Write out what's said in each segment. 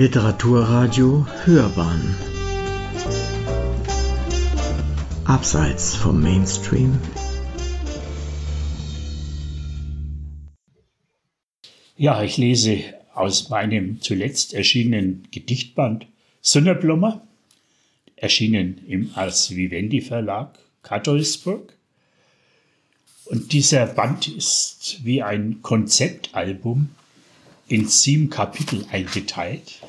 Literaturradio Hörbahn Abseits vom Mainstream Ja, ich lese aus meinem zuletzt erschienenen Gedichtband Sünnerblumer, erschienen im Ars Vivendi Verlag Kattolsburg. Und dieser Band ist wie ein Konzeptalbum in sieben Kapitel eingeteilt.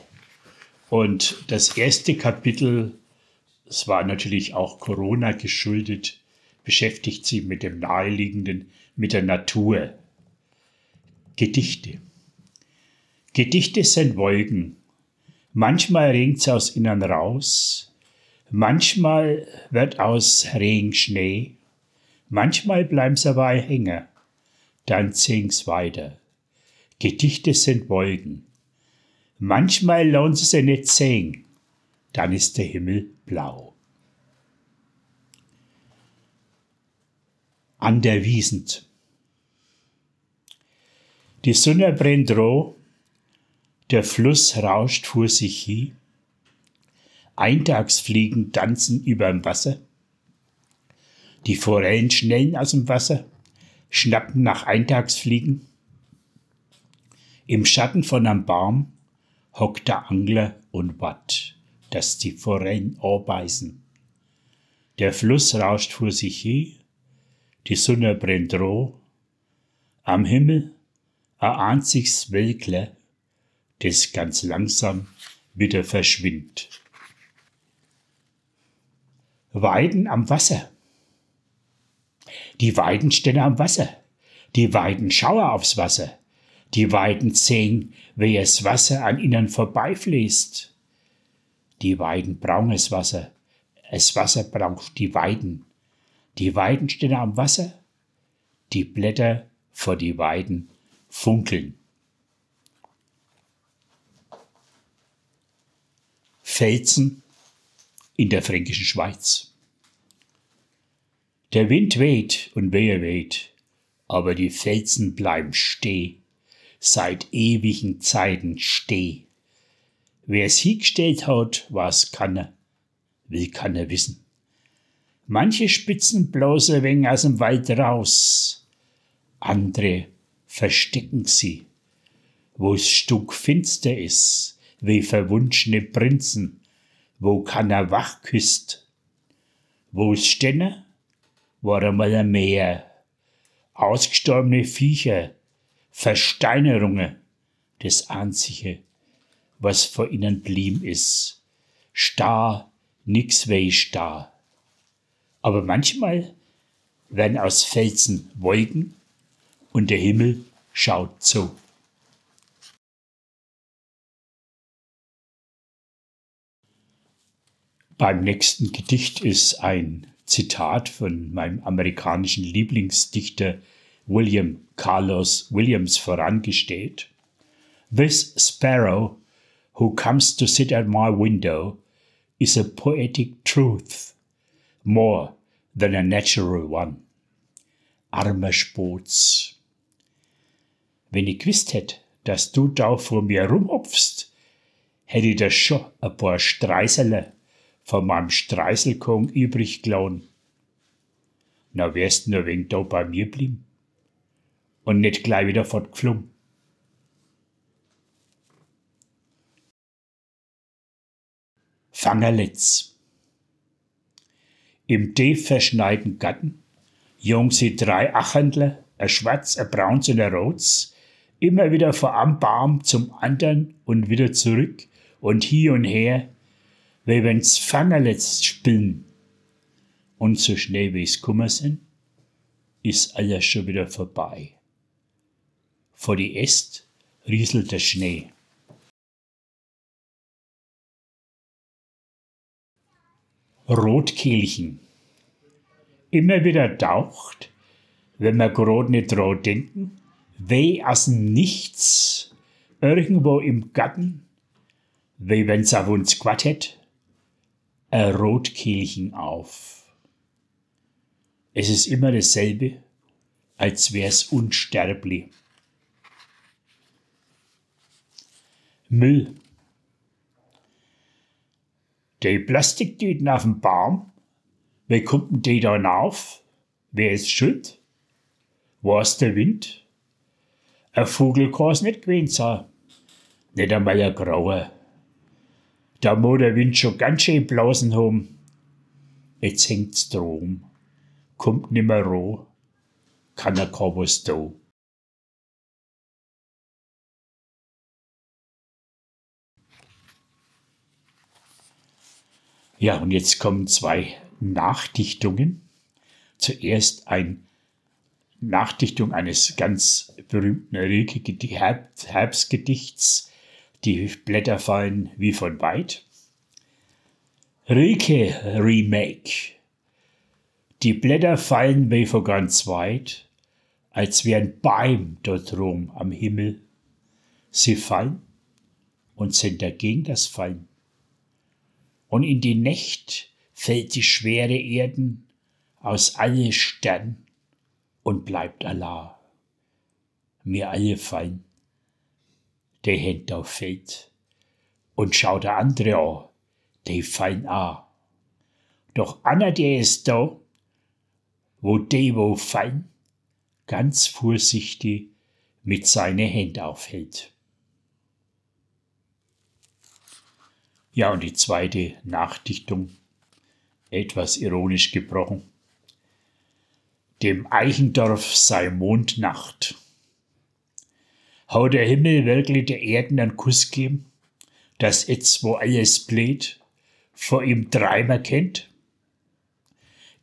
Und das erste Kapitel, es war natürlich auch Corona geschuldet, beschäftigt sich mit dem Naheliegenden, mit der Natur. Gedichte. Gedichte sind Wolken. Manchmal regt's aus innen raus, manchmal wird aus Regen Schnee, manchmal bleiben's dabei hängen, dann zing's weiter. Gedichte sind Wolken. Manchmal lohnt es sich nicht sehen, dann ist der Himmel blau. An der Wiesent. Die Sonne brennt roh, der Fluss rauscht vor sich hin, Eintagsfliegen tanzen überm Wasser, die Forellen schnellen aus dem Wasser, schnappen nach Eintagsfliegen, im Schatten von einem Baum hockt der Angler und watt, dass die Forellen anbeißen. Der Fluss rauscht vor sich hin, die Sonne brennt roh, am Himmel erahnt sich's Welkle, das ganz langsam wieder verschwindt. Weiden am Wasser. Die Weiden stehen am Wasser. Die Weiden schauer aufs Wasser die Weiden sehen, wie es Wasser an ihnen vorbeifließt. Die Weiden brauchen es Wasser, es Wasser braucht die Weiden. Die Weiden stehen am Wasser, die Blätter vor die Weiden funkeln. Felsen in der fränkischen Schweiz. Der Wind weht und wehe weht, aber die Felsen bleiben steh seit ewigen Zeiten steh. Wer es hingestellt hat, was kann er, will kann er wissen. Manche spitzen bloß ein wenig aus dem Wald raus, andere verstecken sie, wo's Stuck finster is, wie verwunschene Prinzen, wo keiner wach küsst. Wo's stenne, war einmal ein Meer, ausgestorbene Viecher, Versteinerungen, das Einzige, was vor ihnen blieb ist. Starr, nix weh starr. Aber manchmal werden aus Felsen Wolken und der Himmel schaut zu. Beim nächsten Gedicht ist ein Zitat von meinem amerikanischen Lieblingsdichter William Carlos Williams vorangestellt. This sparrow who comes to sit at my window is a poetic truth more than a natural one. Armer Spots. Wenn ich gewusst hätt, dass du da vor mir rumhopfst, hätte ich dir schon ein paar Streisele von meinem Streiselkong übrig gelassen. Na wärst nur wegen da bei mir blieben und nicht gleich wieder fortgeflogen. Fangerlitz. Im tief verschneiten Garten jung sie drei Achendler, ein Schwarz, ein Brauns und ein Rots, immer wieder von einem Baum zum anderen und wieder zurück und hier und her, wie wenn's Fangerletz spielen. Und so schnell wie's kummer sind, ist alles schon wieder vorbei vor die rieselt der Schnee. Rotkehlchen. Immer wieder taucht, wenn wir grad nicht dran denken, weh aus Nichts, irgendwo im Garten, wie wenn's auf uns quattet, ein Rotkehlchen auf. Es ist immer dasselbe, als wär's unsterblich. Müll. Die Plastiktüten auf dem Baum, wie kommt denn die dann auf? Wer ist schuld? War's der Wind? Ein Vogel kann's nicht gewesen sein. Nicht einmal ein grauer. Da muss der Wind schon ganz schön blasen haben. Jetzt hängt's drum. Kommt nimmer roh. Kann er kaum was da. Ja, und jetzt kommen zwei Nachdichtungen. Zuerst eine Nachdichtung eines ganz berühmten Herbstgedichts. Die Blätter fallen wie von weit. Rilke Remake. Die Blätter fallen wie von ganz weit, als wären Beim dort rum am Himmel. Sie fallen und sind dagegen das Fallen und in die Nächt fällt die schwere Erden aus alle Stern und bleibt Allah. Mir alle fallen, der Händ auf Feld und schau der andere an, die fallen a. Doch einer, der ist da, wo die wo fallen, ganz vorsichtig mit seine Hände aufhält. Ja, und die zweite Nachdichtung, etwas ironisch gebrochen. Dem Eichendorf sei Mondnacht. Hau der Himmel wirklich der Erden einen Kuss geben, dass jetzt, wo alles bläht, vor ihm dreimal kennt?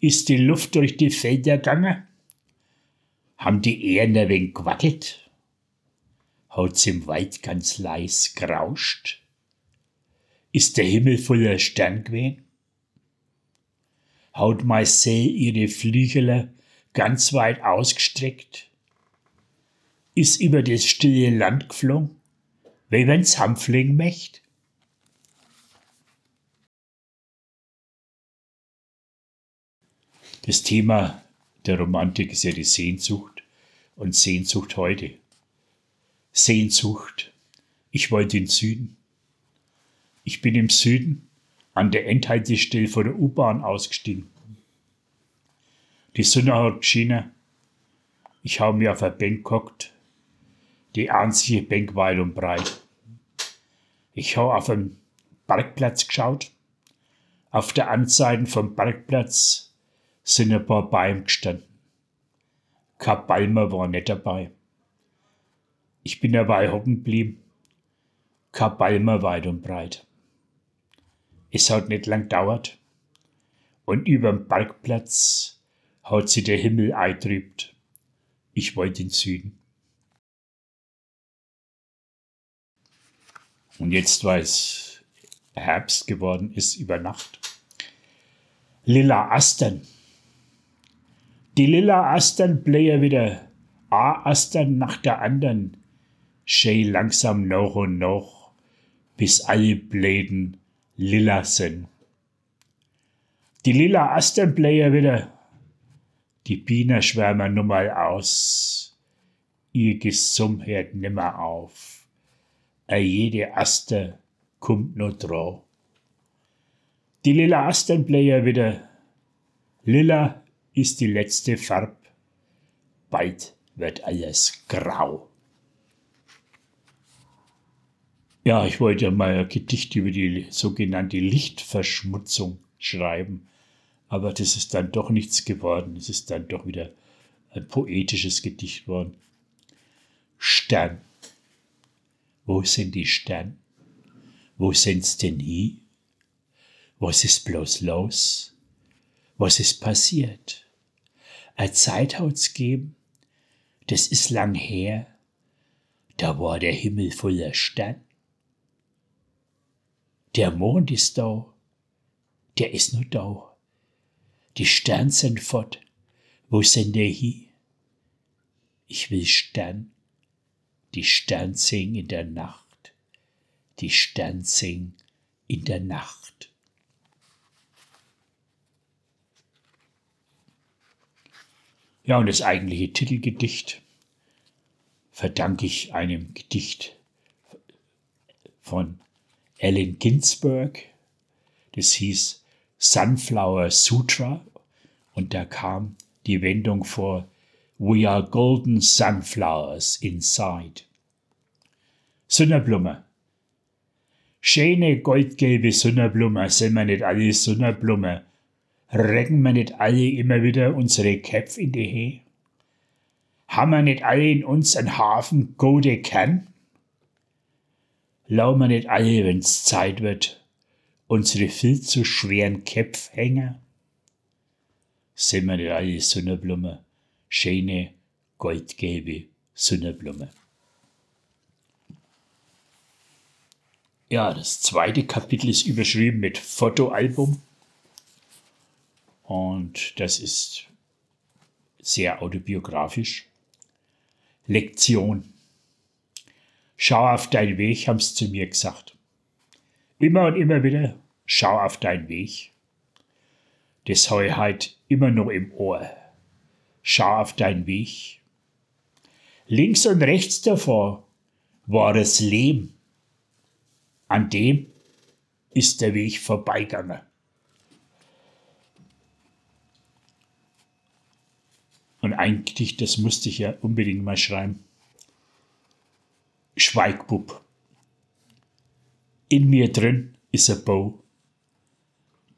Ist die Luft durch die Felder gegangen? Haben die Erden ein wenig gewackelt? Haut's im Wald ganz leis gerauscht? Ist der Himmel voller Stern gewesen? Haut Marcel ihre Flügel ganz weit ausgestreckt? Ist über das stille Land geflogen, wie wenn's Hampfling möcht? Das Thema der Romantik ist ja die Sehnsucht und Sehnsucht heute. Sehnsucht. Ich wollte in Süden. Ich bin im Süden an der Endhaltestelle vor der U-Bahn ausgestiegen. Die Sonne hat geschienen. Ich habe mir auf ein Bank gehockt. Die einzige Bank weit und breit. Ich habe auf den Parkplatz geschaut. Auf der Anseite vom Parkplatz sind ein paar Bäume gestanden. Kein Balmer war nicht dabei. Ich bin dabei hocken geblieben. Kein Balmer weit und breit. Es hat nicht lang dauert. Und überm Parkplatz hat sie der Himmel eintrübt. Ich wollte in Süden. Und jetzt, weil es Herbst geworden ist über Nacht. Lila Astern. Die lila Astern blähen wieder a Astern nach der anderen, schön langsam noch und noch, bis alle Bläden lila sind. Die lila Astern blähen wieder. Die Bienen schwärmen nun mal aus. Ihr Gesumm hört nimmer auf. A jede Aster kommt nur drauf. Die lila Astern blähen wieder. Lila ist die letzte Farb. Bald wird alles grau. Ja, ich wollte ja mal ein Gedicht über die sogenannte Lichtverschmutzung schreiben, aber das ist dann doch nichts geworden. Es ist dann doch wieder ein poetisches Gedicht geworden. Stern. Wo sind die Sterne? Wo sind's denn hin? Was ist bloß los? Was ist passiert? Eine Zeit hat's geben, das ist lang her, da war der Himmel voller Stern. Der Mond ist da, der ist nur da. Die Sterne sind fort, wo sind der hin? Ich will Stern, die Stern singen in der Nacht, die Stern singen in der Nacht. Ja, und das eigentliche Titelgedicht verdanke ich einem Gedicht von Allen Ginsberg. Das hieß Sunflower Sutra und da kam die Wendung vor We are golden sunflowers inside. Sonnenblume. Schöne goldgelbe Sonnenblume, sind wir nicht alle Sonnenblume? Recken wir nicht alle immer wieder unsere Köpfe in die He? Haben wir nicht alle in uns einen Hafen gute Kern? Lau wir nicht alle, wenn's Zeit wird, unsere viel zu schweren Köpfe hängen? Sind wir nicht alle Sonnenblume, schöne goldgelbe Sonnenblume? Ja, das zweite Kapitel ist überschrieben mit Fotoalbum. Und das ist sehr autobiografisch. Lektion. Schau auf deinen Weg, haben sie zu mir gesagt. Immer und immer wieder, schau auf deinen Weg. Das habe ich halt immer noch im Ohr. Schau auf deinen Weg. Links und rechts davor war das Leben an dem ist der Weg vorbeigegangen. Und ein Gedicht, das musste ich ja unbedingt mal schreiben. Schweigbub. In mir drin ist ein Bo.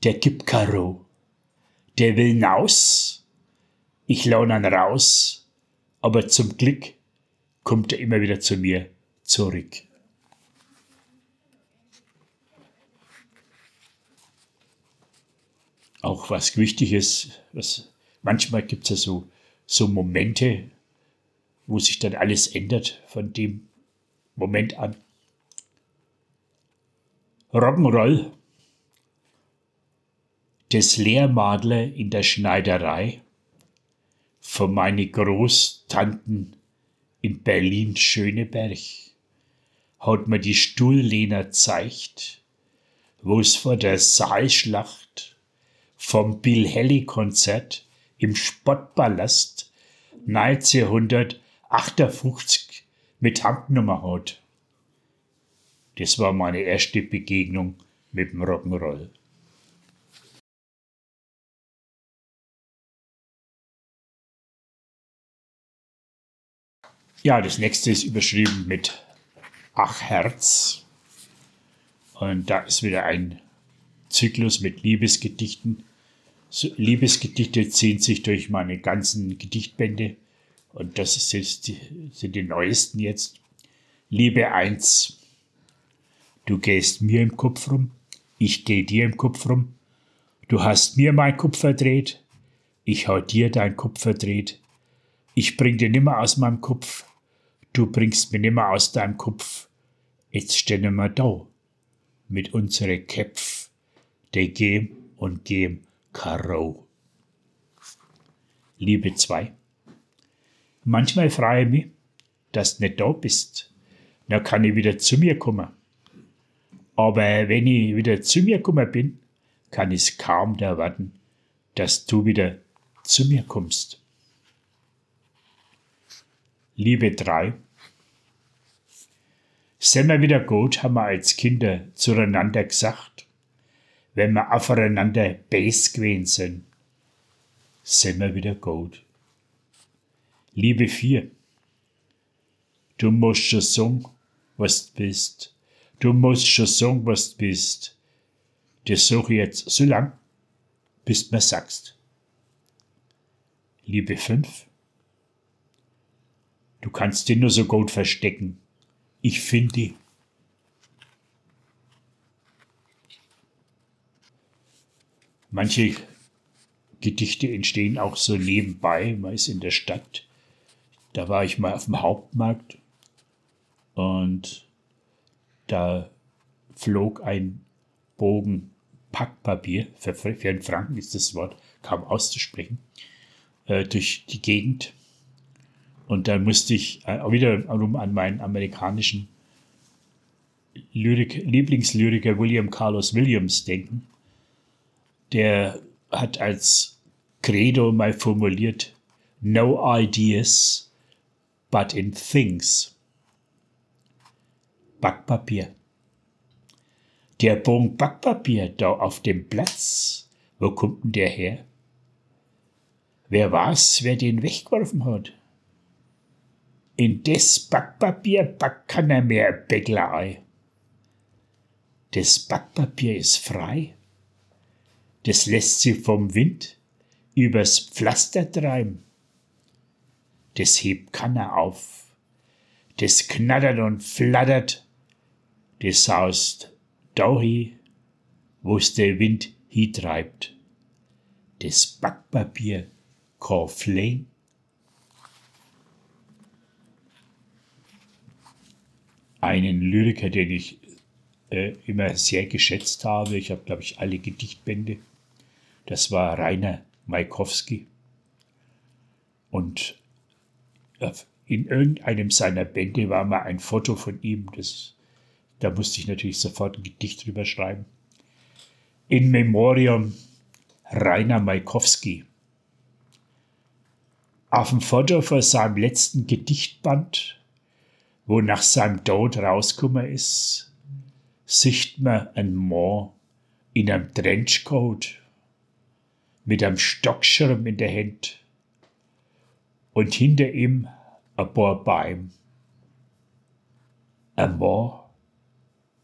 Der gibt Karo. Der will naus. Ich laune ihn raus. Aber zum Glück kommt er immer wieder zu mir zurück. auch was wichtig ist, was, manchmal gibt es ja so, so Momente, wo sich dann alles ändert von dem Moment an. Rock'n'Roll. Das Lehrmadler in der Schneiderei von meine Großtanten in Berlin-Schöneberg hat mir die Stuhllehner zeigt, wo es vor der Saalschlacht vom Bill Haley Konzert im Spottpalast 1958 mit Handnummer hat. Das war meine erste Begegnung mit dem Rock'n'Roll. Ja, das nächste ist überschrieben mit Ach Herz. Und da ist wieder ein Zyklus mit Liebesgedichten Liebesgedichte ziehen sich durch meine ganzen Gedichtbände und das ist die, sind die neuesten jetzt. Liebe eins, du gehst mir im Kopf rum, ich geh dir im Kopf rum, du hast mir mein Kopf verdreht, ich hau dir dein Kopf verdreht, ich bring dir nimmer aus meinem Kopf, du bringst mir nimmer aus deinem Kopf, jetzt stehen wir da, mit unsere Köpf, de gem und gem Karo. Liebe 2. Manchmal freue ich mich, dass du nicht da bist. Dann kann ich wieder zu mir kommen. Aber wenn ich wieder zu mir gekommen bin, kann ich es kaum erwarten, dass du wieder zu mir kommst. Liebe 3. Sind wir wieder gut, haben wir als Kinder zueinander gesagt wenn wir aufeinander base gewesen sind, sind wir wieder gut. Liebe vier, du musst schon sagen, was du bist. Du musst schon sagen, was du bist. Das suche ich jetzt so lang, bis du mir sagst. Liebe fünf, du kannst dich nur so gut verstecken. Ich finde dich. Manche Gedichte entstehen auch so nebenbei. Man ist in der Stadt. Da war ich mal auf dem Hauptmarkt und da flog ein Bogen Packpapier, für, für einen Franken ist das Wort kaum auszusprechen, äh, durch die Gegend. Und da musste ich äh, wiederum an meinen amerikanischen Lyrik, Lieblingslyriker William Carlos Williams denken der hat als Credo mal formuliert, no ideas, but in things. Backpapier. Der Bogen Backpapier da auf dem Platz, wo kommt denn der her? Wer weiß, wer den weggeworfen hat? In das Backpapier backt keiner mehr Bäcklerei. Das Backpapier ist frei. Das lässt sich vom Wind übers Pflaster treiben. Das hebt keiner auf. Das knattert und flattert. Das saust dahi, wo's der Wind treibt. Das Backpapier Flame. Einen Lyriker, den ich äh, immer sehr geschätzt habe. Ich habe, glaube ich, alle Gedichtbände. Das war Rainer Maikowski. Und in irgendeinem seiner Bände war mal ein Foto von ihm. Das, da musste ich natürlich sofort ein Gedicht drüber schreiben. In Memoriam Rainer Maikowski. Auf dem Foto vor seinem letzten Gedichtband, wo nach seinem Tod rausgekommen ist, sieht man einen Mann in einem Trenchcoat mit einem Stockschirm in der Hand und hinter ihm ein paar Bäume. Ein Mann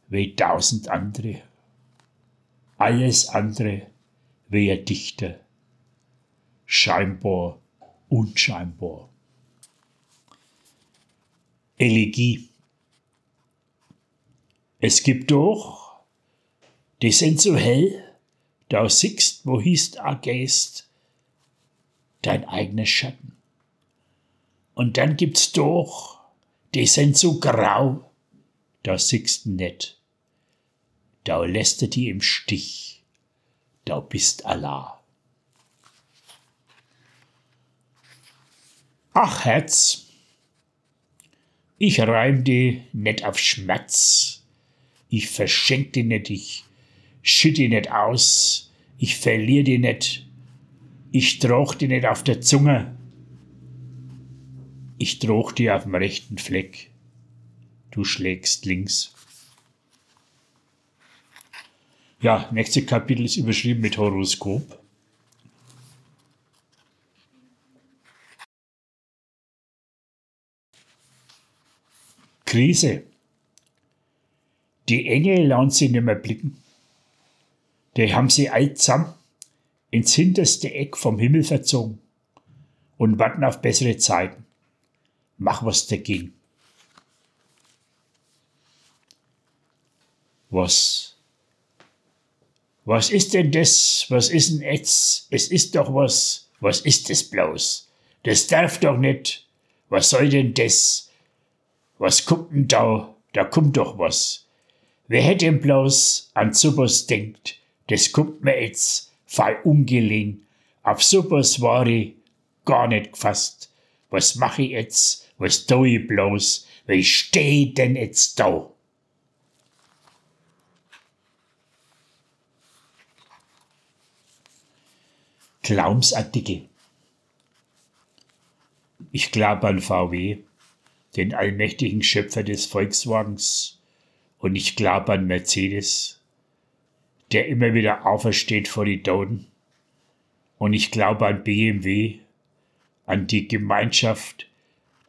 wie tausend andere. Alles andere wie ein Dichter. Scheinbar, unscheinbar. Elegie. Es gibt doch, die sind so hell, da siehst, wo hießt a gehst, dein eigener Schatten. Und dann gibt's doch, die sind so grau, da siehst net, da lässt er die im Stich, da bist Allah. Ach Herz, ich reim die net auf Schmerz, ich verschenk die net, ich schütt die net aus, ich verlier die net, ich droch die net auf der Zunge, ich droch dir auf dem rechten Fleck, du schlägst links. Ja, nächste Kapitel ist überschrieben mit Horoskop. Krise. Die Engel lassen sie nicht mehr blicken. Die haben sie allsam ins hinterste Eck vom Himmel verzogen und warten auf bessere Zeiten. Mach was dagegen. Was? Was ist denn das? Was ist denn jetzt? Es ist doch was. Was ist das bloß? Das darf doch nicht. Was soll denn das? Was kommt denn da? Da kommt doch was. Wer hätte denn bloß an sowas denkt? Das kommt mir jetzt fall ungelegen. Auf sowas war ich gar nicht gefasst. Was mach ich jetzt? Was tu ich bloß? Wie steh denn jetzt da? Glaubensartikel. Ich glaube an VW, den allmächtigen Schöpfer des Volkswagens, und ich glaube an Mercedes, der immer wieder aufersteht vor die Toten. Und ich glaube an BMW, an die Gemeinschaft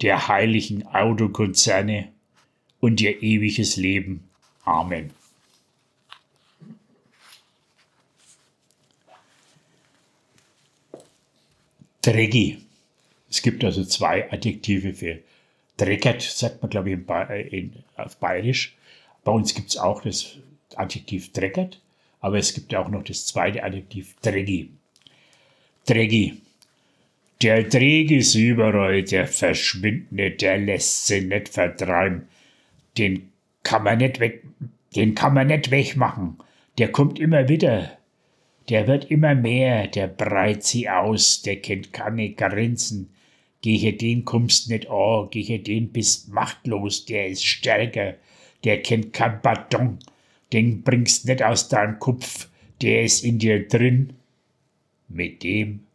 der heiligen Autokonzerne und ihr ewiges Leben. Amen. Drecki. Es gibt also zwei Adjektive für dreckert, sagt man, glaube ich, in, äh, in, auf Bayerisch. Bei uns gibt es auch das Adjektiv dreckert, aber es gibt auch noch das zweite Adjektiv drecki. Drecki. Der Dreck ist überall, der verschwindet nicht, der lässt sich nicht vertreiben. Den kann man nicht weg, den kann man nicht wegmachen. Der kommt immer wieder. Der wird immer mehr, der breit sie aus, der kennt keine Grenzen. Gehe den kommst nicht an, gehe den bist machtlos, der ist stärker, der kennt kein Bardon, den bringst nicht aus deinem Kopf, der ist in dir drin. Mit dem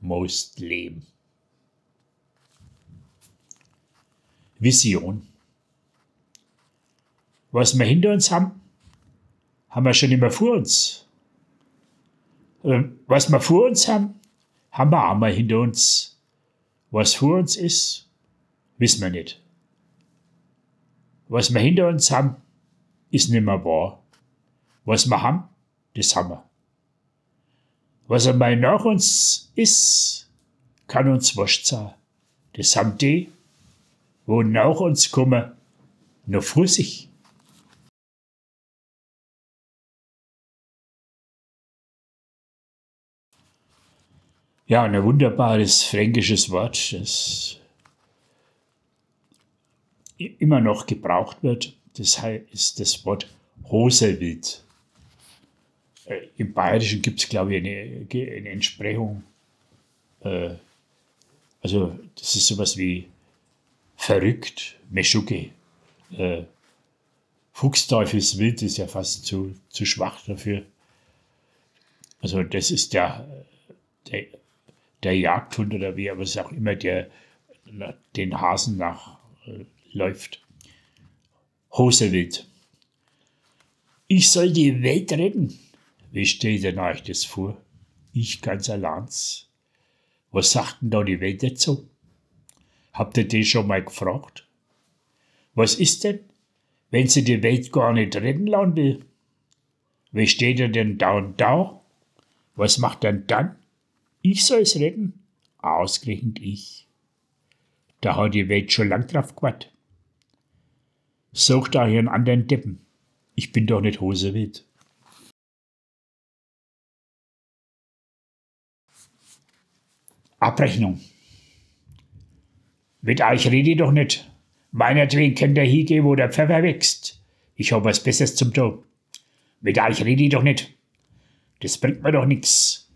musst leben. Vision. Was wir hinter uns haben, haben wir schon immer vor uns. Ähm, was wir vor uns haben, haben wir auch mal hinter uns. Was vor uns ist, wissen wir nicht. Was wir hinter uns haben, ist nicht mehr wahr. Was wir haben, das haben wir. Was einmal nach uns ist, kann uns wurscht sein. Das haben die, wo nach uns kommen, noch vor sich. Ja, ein wunderbares fränkisches Wort, das immer noch gebraucht wird, das ist das Wort Hoselwild. Äh, Im Bayerischen gibt es, glaube ich, eine, eine Entsprechung. Äh, also, das ist sowas wie verrückt, Meschuke. Äh, Fuchsteufelswild ist ja fast zu, zu schwach dafür. Also, das ist der, der, der Jagdhund oder wie, aber es ist auch immer der, den Hasen nachläuft. Äh, Hosewild. Ich soll die Welt retten. Wie steht denn euch das vor? Ich ganz allein. Was sagt denn da die Welt dazu? Habt ihr das schon mal gefragt? Was ist denn, wenn sie die Welt gar nicht retten lassen will? Wie steht er denn da und da? Was macht er dann? Ich soll's retten? Ausgerechnet ich. Da hat die Welt schon lang drauf gewartet. Sucht hier einen anderen Deppen. Ich bin doch nicht Hosewild. Abrechnung. Mit euch rede ich doch nicht. Meinetwegen könnt ihr hingehen, wo der Pfeffer wächst. Ich hab was Besseres zum tun. Mit euch rede ich doch nicht. Das bringt mir doch nix.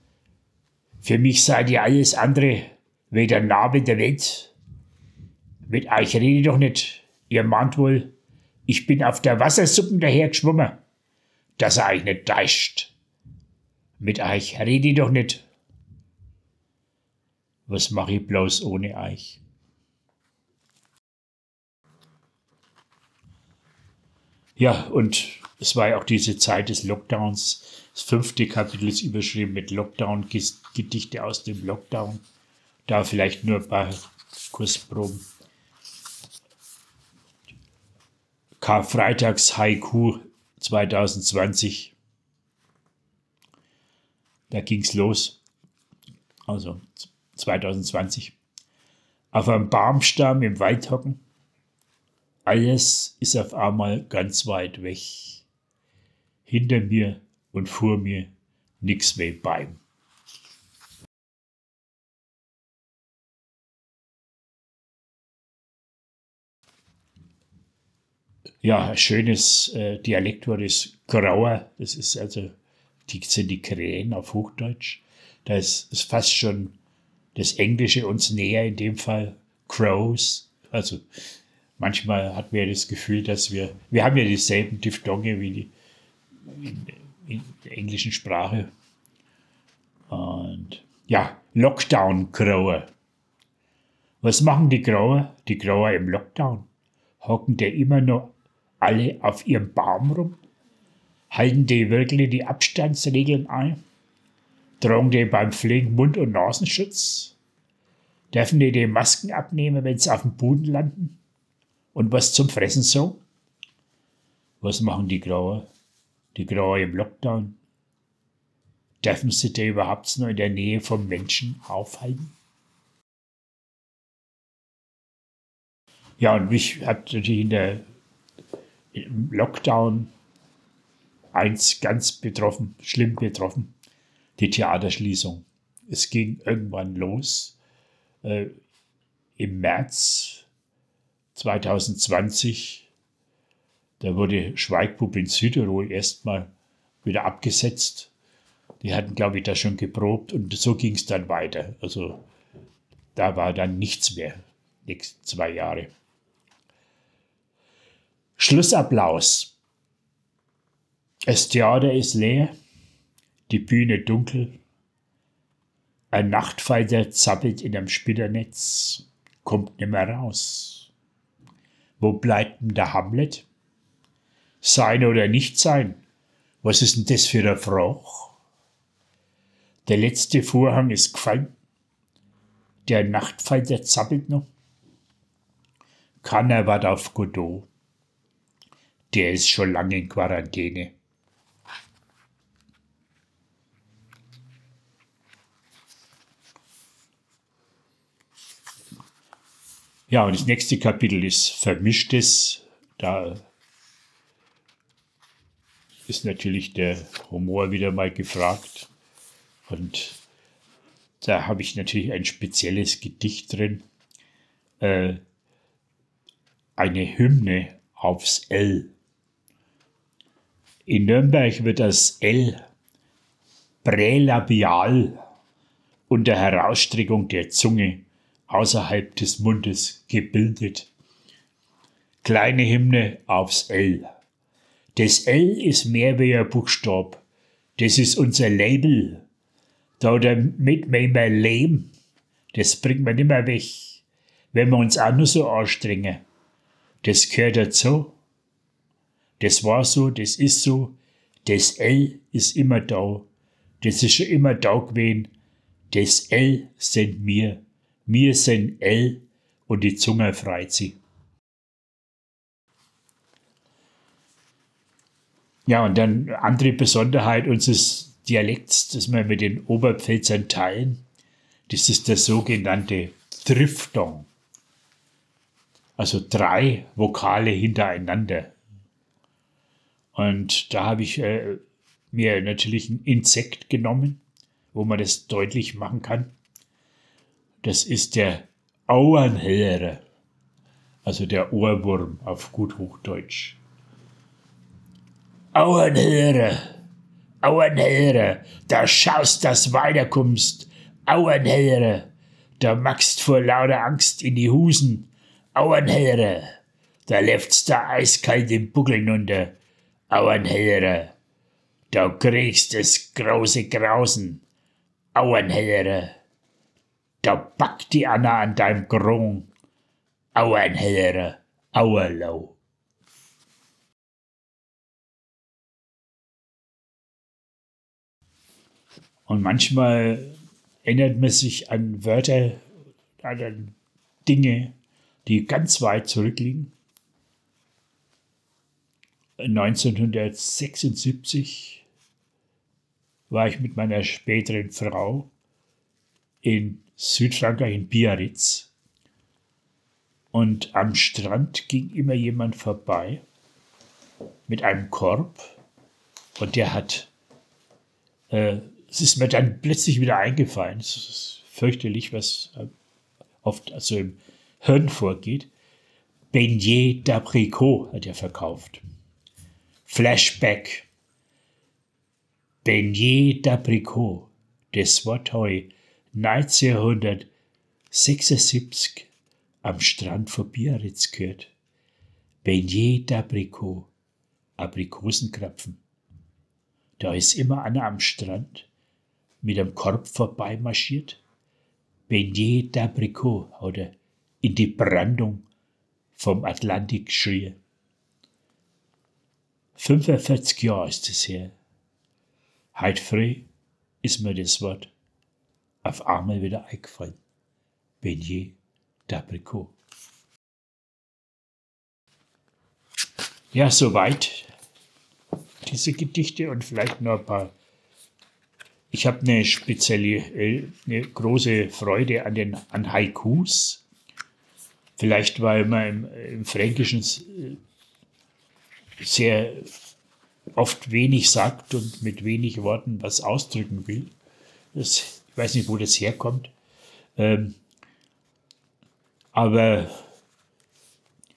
Für mich seid ihr alles andere wie der Nabel der Welt. Mit euch rede ich doch nicht. Ihr mahnt wohl, ich bin auf der Wassersuppen dahergeschwommen. Dass er euch nicht täuscht. Mit euch rede ich doch nicht was mache ich bloß ohne euch? Ja, und es war ja auch diese Zeit des Lockdowns. Das fünfte Kapitel ist überschrieben mit Lockdown, Gedichte aus dem Lockdown. Da vielleicht nur ein paar Kursproben. Karfreitags Haiku 2020. Da ging's los. Also 2020. Auf einem Baumstamm im Wald hocken. Alles ist auf einmal ganz weit weg. Hinter mir und vor mir nix mehr beim. Ja, ein schönes äh, Dialektwort ist Grauer. Das ist also, die sind die Krähen auf Hochdeutsch. Da ist, ist fast schon das Englische uns näher, in dem Fall Crows. Also manchmal hat man ja das Gefühl, dass wir, wir haben ja dieselben Diphthonge wie die in, in der englischen Sprache. Und ja, Lockdown-Grower. Was machen die Grauer? Die Grauer im Lockdown? Hocken die immer noch alle auf ihrem Baum rum? Halten die wirklich die Abstandsregeln ein? Tragen die beim Pflegen Mund- und Nasenschutz? Dürfen die die Masken abnehmen, wenn sie auf dem Boden landen? Und was zum Fressen so? Was machen die Grauer? Die Grauer im Lockdown? Dürfen sie da überhaupt noch in der Nähe vom Menschen aufhalten? Ja, und mich hat natürlich in der, im Lockdown eins ganz betroffen, schlimm betroffen die Theaterschließung. Es ging irgendwann los äh, im März 2020. Da wurde Schweigpuppe in Südtirol erstmal wieder abgesetzt. Die hatten, glaube ich, da schon geprobt und so ging es dann weiter. Also da war dann nichts mehr, nächsten zwei Jahre. Schlussapplaus. Das Theater ist leer die Bühne dunkel. Ein Nachtfalter zappelt in einem Spinnernetz, kommt nimmer raus. Wo bleibt denn der Hamlet? Sein oder nicht sein? Was ist denn das für eine Frage? Der letzte Vorhang ist gefallen. Der Nachtfalter zappelt noch. Keiner wart auf Godot. Der ist schon lange in Quarantäne. Ja, und das nächste Kapitel ist Vermischtes. Da ist natürlich der Humor wieder mal gefragt. Und da habe ich natürlich ein spezielles Gedicht drin. Äh, eine Hymne aufs L. In Nürnberg wird das L prälabial unter Herausstreckung der Zunge außerhalb des Mundes gebildet. Kleine Hymne aufs L. Das L ist mehr wie ein Buchstab. Das ist unser Label. Da damit wir immer leben. Das bringt man immer weg, wenn wir uns auch nur so anstrengen. Das gehört dazu. Das war so, das ist so. Das L ist immer da. Das ist schon immer da gewesen. Das L sind wir. Wir sind L und die Zunge freit sie. Ja, und dann andere Besonderheit unseres Dialekts, das wir mit den Oberpfälzern teilen, das ist der sogenannte Triftong. Also drei Vokale hintereinander. Und da habe ich äh, mir natürlich ein Insekt genommen, wo man das deutlich machen kann. Das ist der Auernheere, also der Ohrwurm auf gut Hochdeutsch. Auernheere, Auernheere, da schaust, dass weiterkommst. Auernheere, da magst vor lauter Angst in die Husen. Auernheere, da läuft's da eiskalt im Buckel nunter. Auernheere, da kriegst es große Grausen. Auernheere. Da packt die Anna an deinem Grung. Auernheere, Auerlau. Und manchmal erinnert man sich an Wörter, an Dinge, die ganz weit zurückliegen. 1976 war ich mit meiner späteren Frau in Südfrankreich in Biarritz. Und am Strand ging immer jemand vorbei mit einem Korb und der hat, äh, es ist mir dann plötzlich wieder eingefallen, es ist fürchterlich, was oft also im Hirn vorgeht. Beignet d'Abricot hat er verkauft. Flashback. Beignet d'Abricot. Das Wort heu 1976 am Strand vor Biarritz gehört. Beignet d'Abricot, Aprikosenkrapfen. Da ist immer einer am Strand mit einem Korb vorbeimarschiert. Beignet d'Abricot oder in die Brandung vom Atlantik schrie. 45 Jahre ist es her. Heut früh ist mir das Wort auf einmal wieder eingefallen. Beignet d'Abricot. Ja, soweit diese Gedichte und vielleicht noch ein paar. Ich habe eine spezielle, äh, eine große Freude an den an Haikus. Vielleicht, weil man im, im Fränkischen äh, sehr oft wenig sagt und mit wenig Worten was ausdrücken will. Das ich weiß nicht, wo das herkommt. Ähm, aber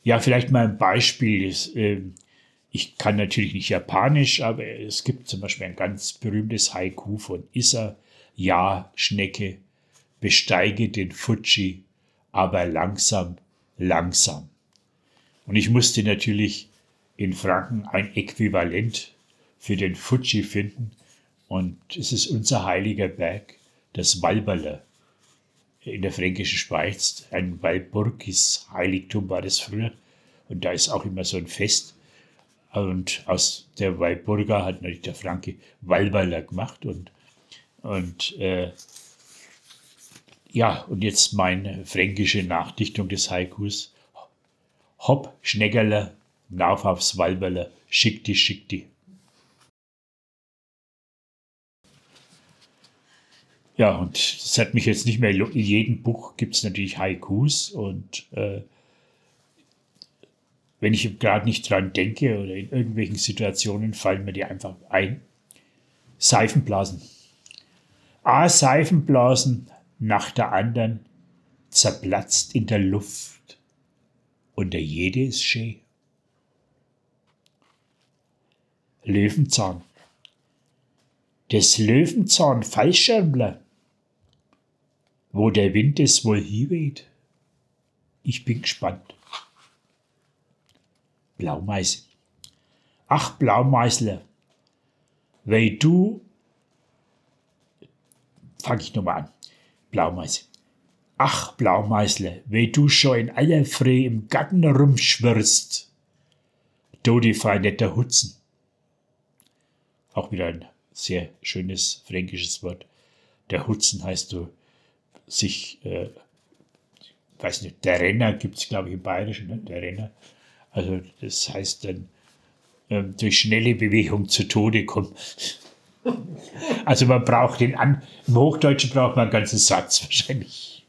ja, vielleicht mal ein Beispiel. Ist, äh, ich kann natürlich nicht Japanisch, aber es gibt zum Beispiel ein ganz berühmtes Haiku von Issa. Ja, Schnecke, besteige den Fuji, aber langsam, langsam. Und ich musste natürlich in Franken ein Äquivalent für den Fuji finden. Und es ist unser heiliger Berg das Walberle in der fränkischen Schweiz. Ein Walburgis Heiligtum war das früher. Und da ist auch immer so ein Fest. Und aus der Walburga hat natürlich der Franke Walweiler gemacht und, und äh, ja, und jetzt meine fränkische Nachdichtung des Haikus. Hopp, Schneckerle, Nauf aufs Walberle, schickti, schickti. Ja, und das hat mich jetzt nicht mehr, in jedem Buch gibt es natürlich Haikus und äh, wenn ich gerade nicht dran denke oder in irgendwelchen Situationen fallen mir die einfach ein. Seifenblasen. A Seifenblasen nach der anderen zerplatzt in der Luft und der jede ist schön. Löwenzahn. Das Löwenzahn Fallschirmler. Wo der Wind es wohl hinweht. Ich bin gespannt. Blaumeise. Ach, Blaumeisler, weil du, fange ich nochmal an, Blaumeise. Ach, Blaumeisler, weil du schon in aller Früh im Garten rumschwirrst, du die feine Hutzen. Auch wieder ein sehr schönes fränkisches Wort. Der Hutzen heißt du sich, äh, weiß nicht, der Renner gibt es, glaube ich, im Bayerischen, ne? der Renner. Also das heißt dann, ähm, durch schnelle Bewegung zu Tode kommen. Also man braucht den an, im Hochdeutschen braucht man einen ganzen Satz wahrscheinlich.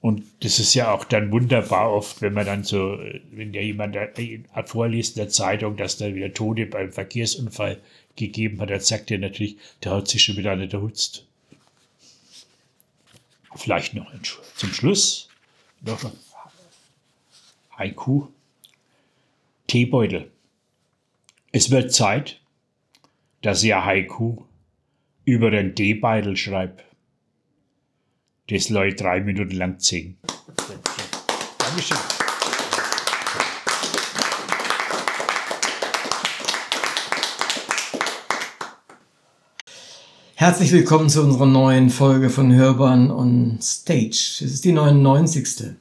Und das ist ja auch dann wunderbar oft, wenn man dann so, wenn ja jemand vorliest in der Zeitung, dass da wieder Tode beim Verkehrsunfall gegeben hat, dann sagt er natürlich, der hat sich schon wieder nicht erhutzt. Vielleicht noch zum Schluss noch ein Haiku. Teebeutel. Es wird Zeit, dass ihr Haiku über den Teebeutel schreibt. Das Leute drei Minuten lang singen. Dankeschön. Herzlich willkommen zu unserer neuen Folge von Hörbahn on Stage. Es ist die 99.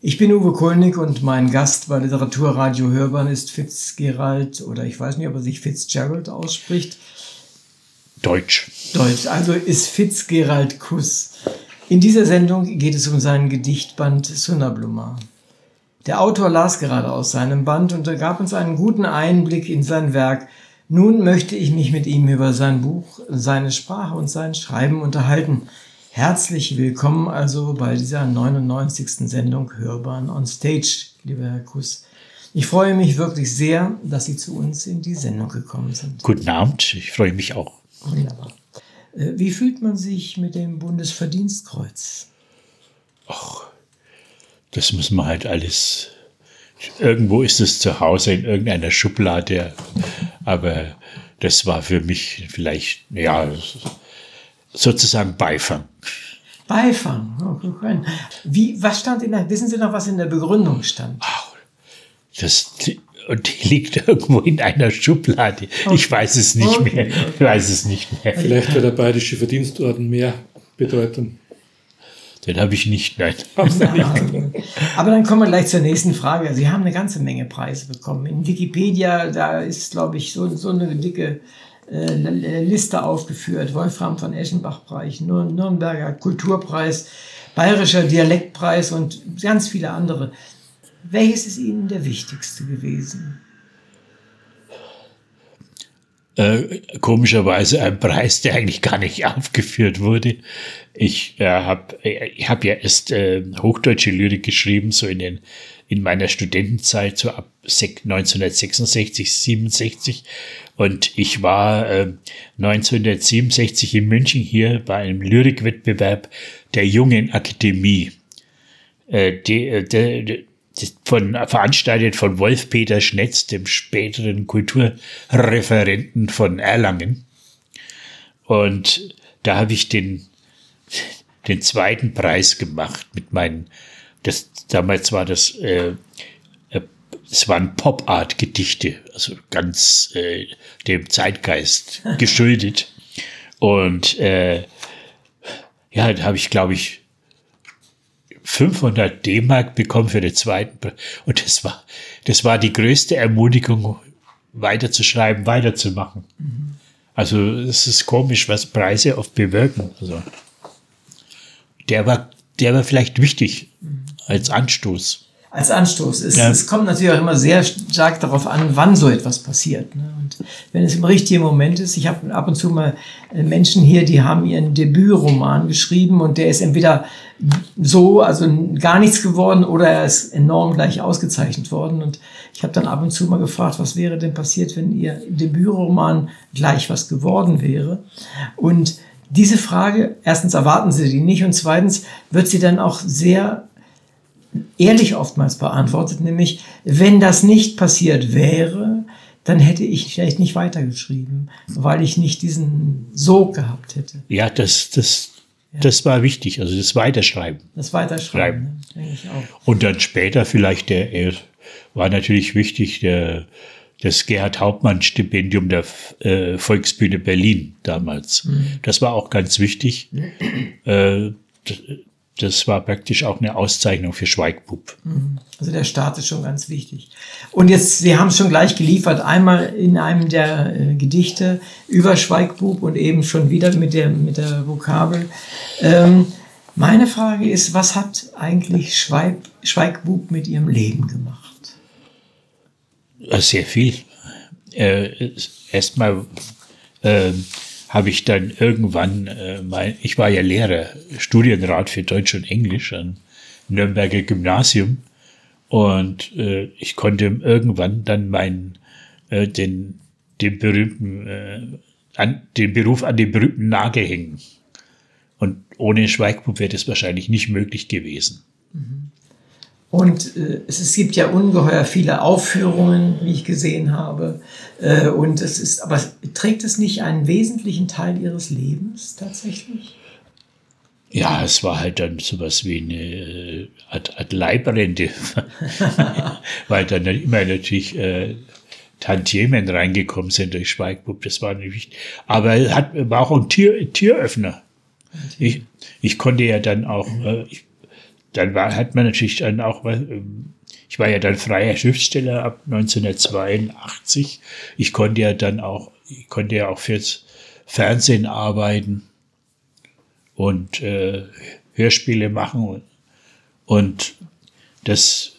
Ich bin Uwe Kulnig und mein Gast bei Literaturradio Hörbahn ist Fitzgerald oder ich weiß nicht, ob er sich Fitzgerald ausspricht. Deutsch. Deutsch, also ist Fitzgerald Kuss. In dieser Sendung geht es um seinen Gedichtband Sunnabluma. Der Autor las gerade aus seinem Band und er gab uns einen guten Einblick in sein Werk. Nun möchte ich mich mit ihm über sein Buch, seine Sprache und sein Schreiben unterhalten. Herzlich willkommen also bei dieser 99. Sendung Hörbahn on Stage, lieber Herr Kuss. Ich freue mich wirklich sehr, dass Sie zu uns in die Sendung gekommen sind. Guten Abend, ich freue mich auch. Wunderbar. Äh, wie fühlt man sich mit dem Bundesverdienstkreuz? Ach, das muss man halt alles. Irgendwo ist es zu Hause in irgendeiner Schublade, aber das war für mich vielleicht, ja, sozusagen Beifang. Beifang. Oh, Wie, was stand in der, wissen Sie noch, was in der Begründung stand? Ach, das, und die liegt irgendwo in einer Schublade. Okay. Ich weiß es nicht okay. mehr. Ich weiß es nicht mehr. Vielleicht wird der Bayerische Verdienstorden mehr Bedeutung. Den habe ich nicht, nein. Aber dann kommen wir gleich zur nächsten Frage. Sie haben eine ganze Menge Preise bekommen. In Wikipedia, da ist, glaube ich, so, so eine dicke äh, Liste aufgeführt. Wolfram von Eschenbach-Preis, Nürnberger Kulturpreis, Bayerischer Dialektpreis und ganz viele andere. Welches ist Ihnen der wichtigste gewesen? Äh, komischerweise ein Preis, der eigentlich gar nicht aufgeführt wurde. Ich äh, habe ich hab ja erst äh, hochdeutsche Lyrik geschrieben, so in, den, in meiner Studentenzeit, so ab 1966, 67. Und ich war äh, 1967 in München hier bei einem Lyrikwettbewerb der Jungen Akademie. Äh, die, äh, von, veranstaltet von Wolf-Peter Schnetz, dem späteren Kulturreferenten von Erlangen. Und da habe ich den, den zweiten Preis gemacht mit meinen, das, damals war das, äh, äh es waren Pop-Art-Gedichte, also ganz äh, dem Zeitgeist geschuldet. Und äh, ja, da habe ich, glaube ich, 500 D-Mark bekommen für den zweiten. Pre- Und das war, das war die größte Ermutigung, weiterzuschreiben, weiterzumachen. Also es ist komisch, was Preise oft bewirken. Also, der war, der war vielleicht wichtig als Anstoß. Als Anstoß. Es, Ja. es kommt natürlich auch immer sehr stark darauf an, wann so etwas passiert. Ne? Und wenn es im richtigen Moment ist, ich habe ab und zu mal äh, Menschen hier, die haben ihren Debütroman geschrieben und der ist entweder so, also gar nichts geworden oder er ist enorm gleich ausgezeichnet worden. Und ich habe dann ab und zu mal gefragt, was wäre denn passiert, wenn ihr Debütroman gleich was geworden wäre? Und diese Frage, erstens erwarten sie die nicht und zweitens wird sie dann auch sehr ehrlich oftmals beantwortet, nämlich wenn das nicht passiert wäre, dann hätte ich vielleicht nicht weitergeschrieben, weil ich nicht diesen Sog gehabt hätte. Ja, das, das, das war wichtig, also das Weiterschreiben. Das Weiterschreiben, ne? denke ich auch. Und dann später vielleicht der, er war natürlich wichtig, der, das Gerhard Hauptmann Stipendium der äh, Volksbühne Berlin damals. Das war auch ganz wichtig. Äh, das war praktisch auch eine Auszeichnung für Schweigbub. Also der Start ist schon ganz wichtig. Und jetzt, Sie haben es schon gleich geliefert, einmal in einem der äh, Gedichte über Schweigbub und eben schon wieder mit der, mit der Vokabel. Ähm, meine Frage ist, was hat eigentlich Schweig, Schweigbub mit Ihrem Leben gemacht? Äh, Sehr viel. Äh, Erstmal äh, habe ich dann irgendwann, äh, mein, ich war ja Lehrer, Studienrat für Deutsch und Englisch am Nürnberger Gymnasium und äh, ich konnte irgendwann dann meinen, äh, den, den berühmten, äh, an, den Beruf an den berühmten Nagel hängen. Und ohne Schweigbub wäre das wahrscheinlich nicht möglich gewesen. Und äh, es, es gibt ja ungeheuer viele Aufführungen, wie ich gesehen habe. Äh, und es ist, aber trägt es nicht einen wesentlichen Teil Ihres Lebens tatsächlich? Ja, es war halt dann sowas wie eine äh, Art, Art Leibrente, weil dann immer natürlich äh, Tantiemen reingekommen sind durch Schweigbub, das war nicht. Aber es hat, war auch ein Tür, Türöffner. Ich, ich konnte ja dann auch, äh, ich, dann war, hat man natürlich dann auch, ähm, ich war ja dann freier Schriftsteller ab 1982. Ich konnte ja dann auch, ich konnte ja auch fürs Fernsehen arbeiten und äh, Hörspiele machen und, und das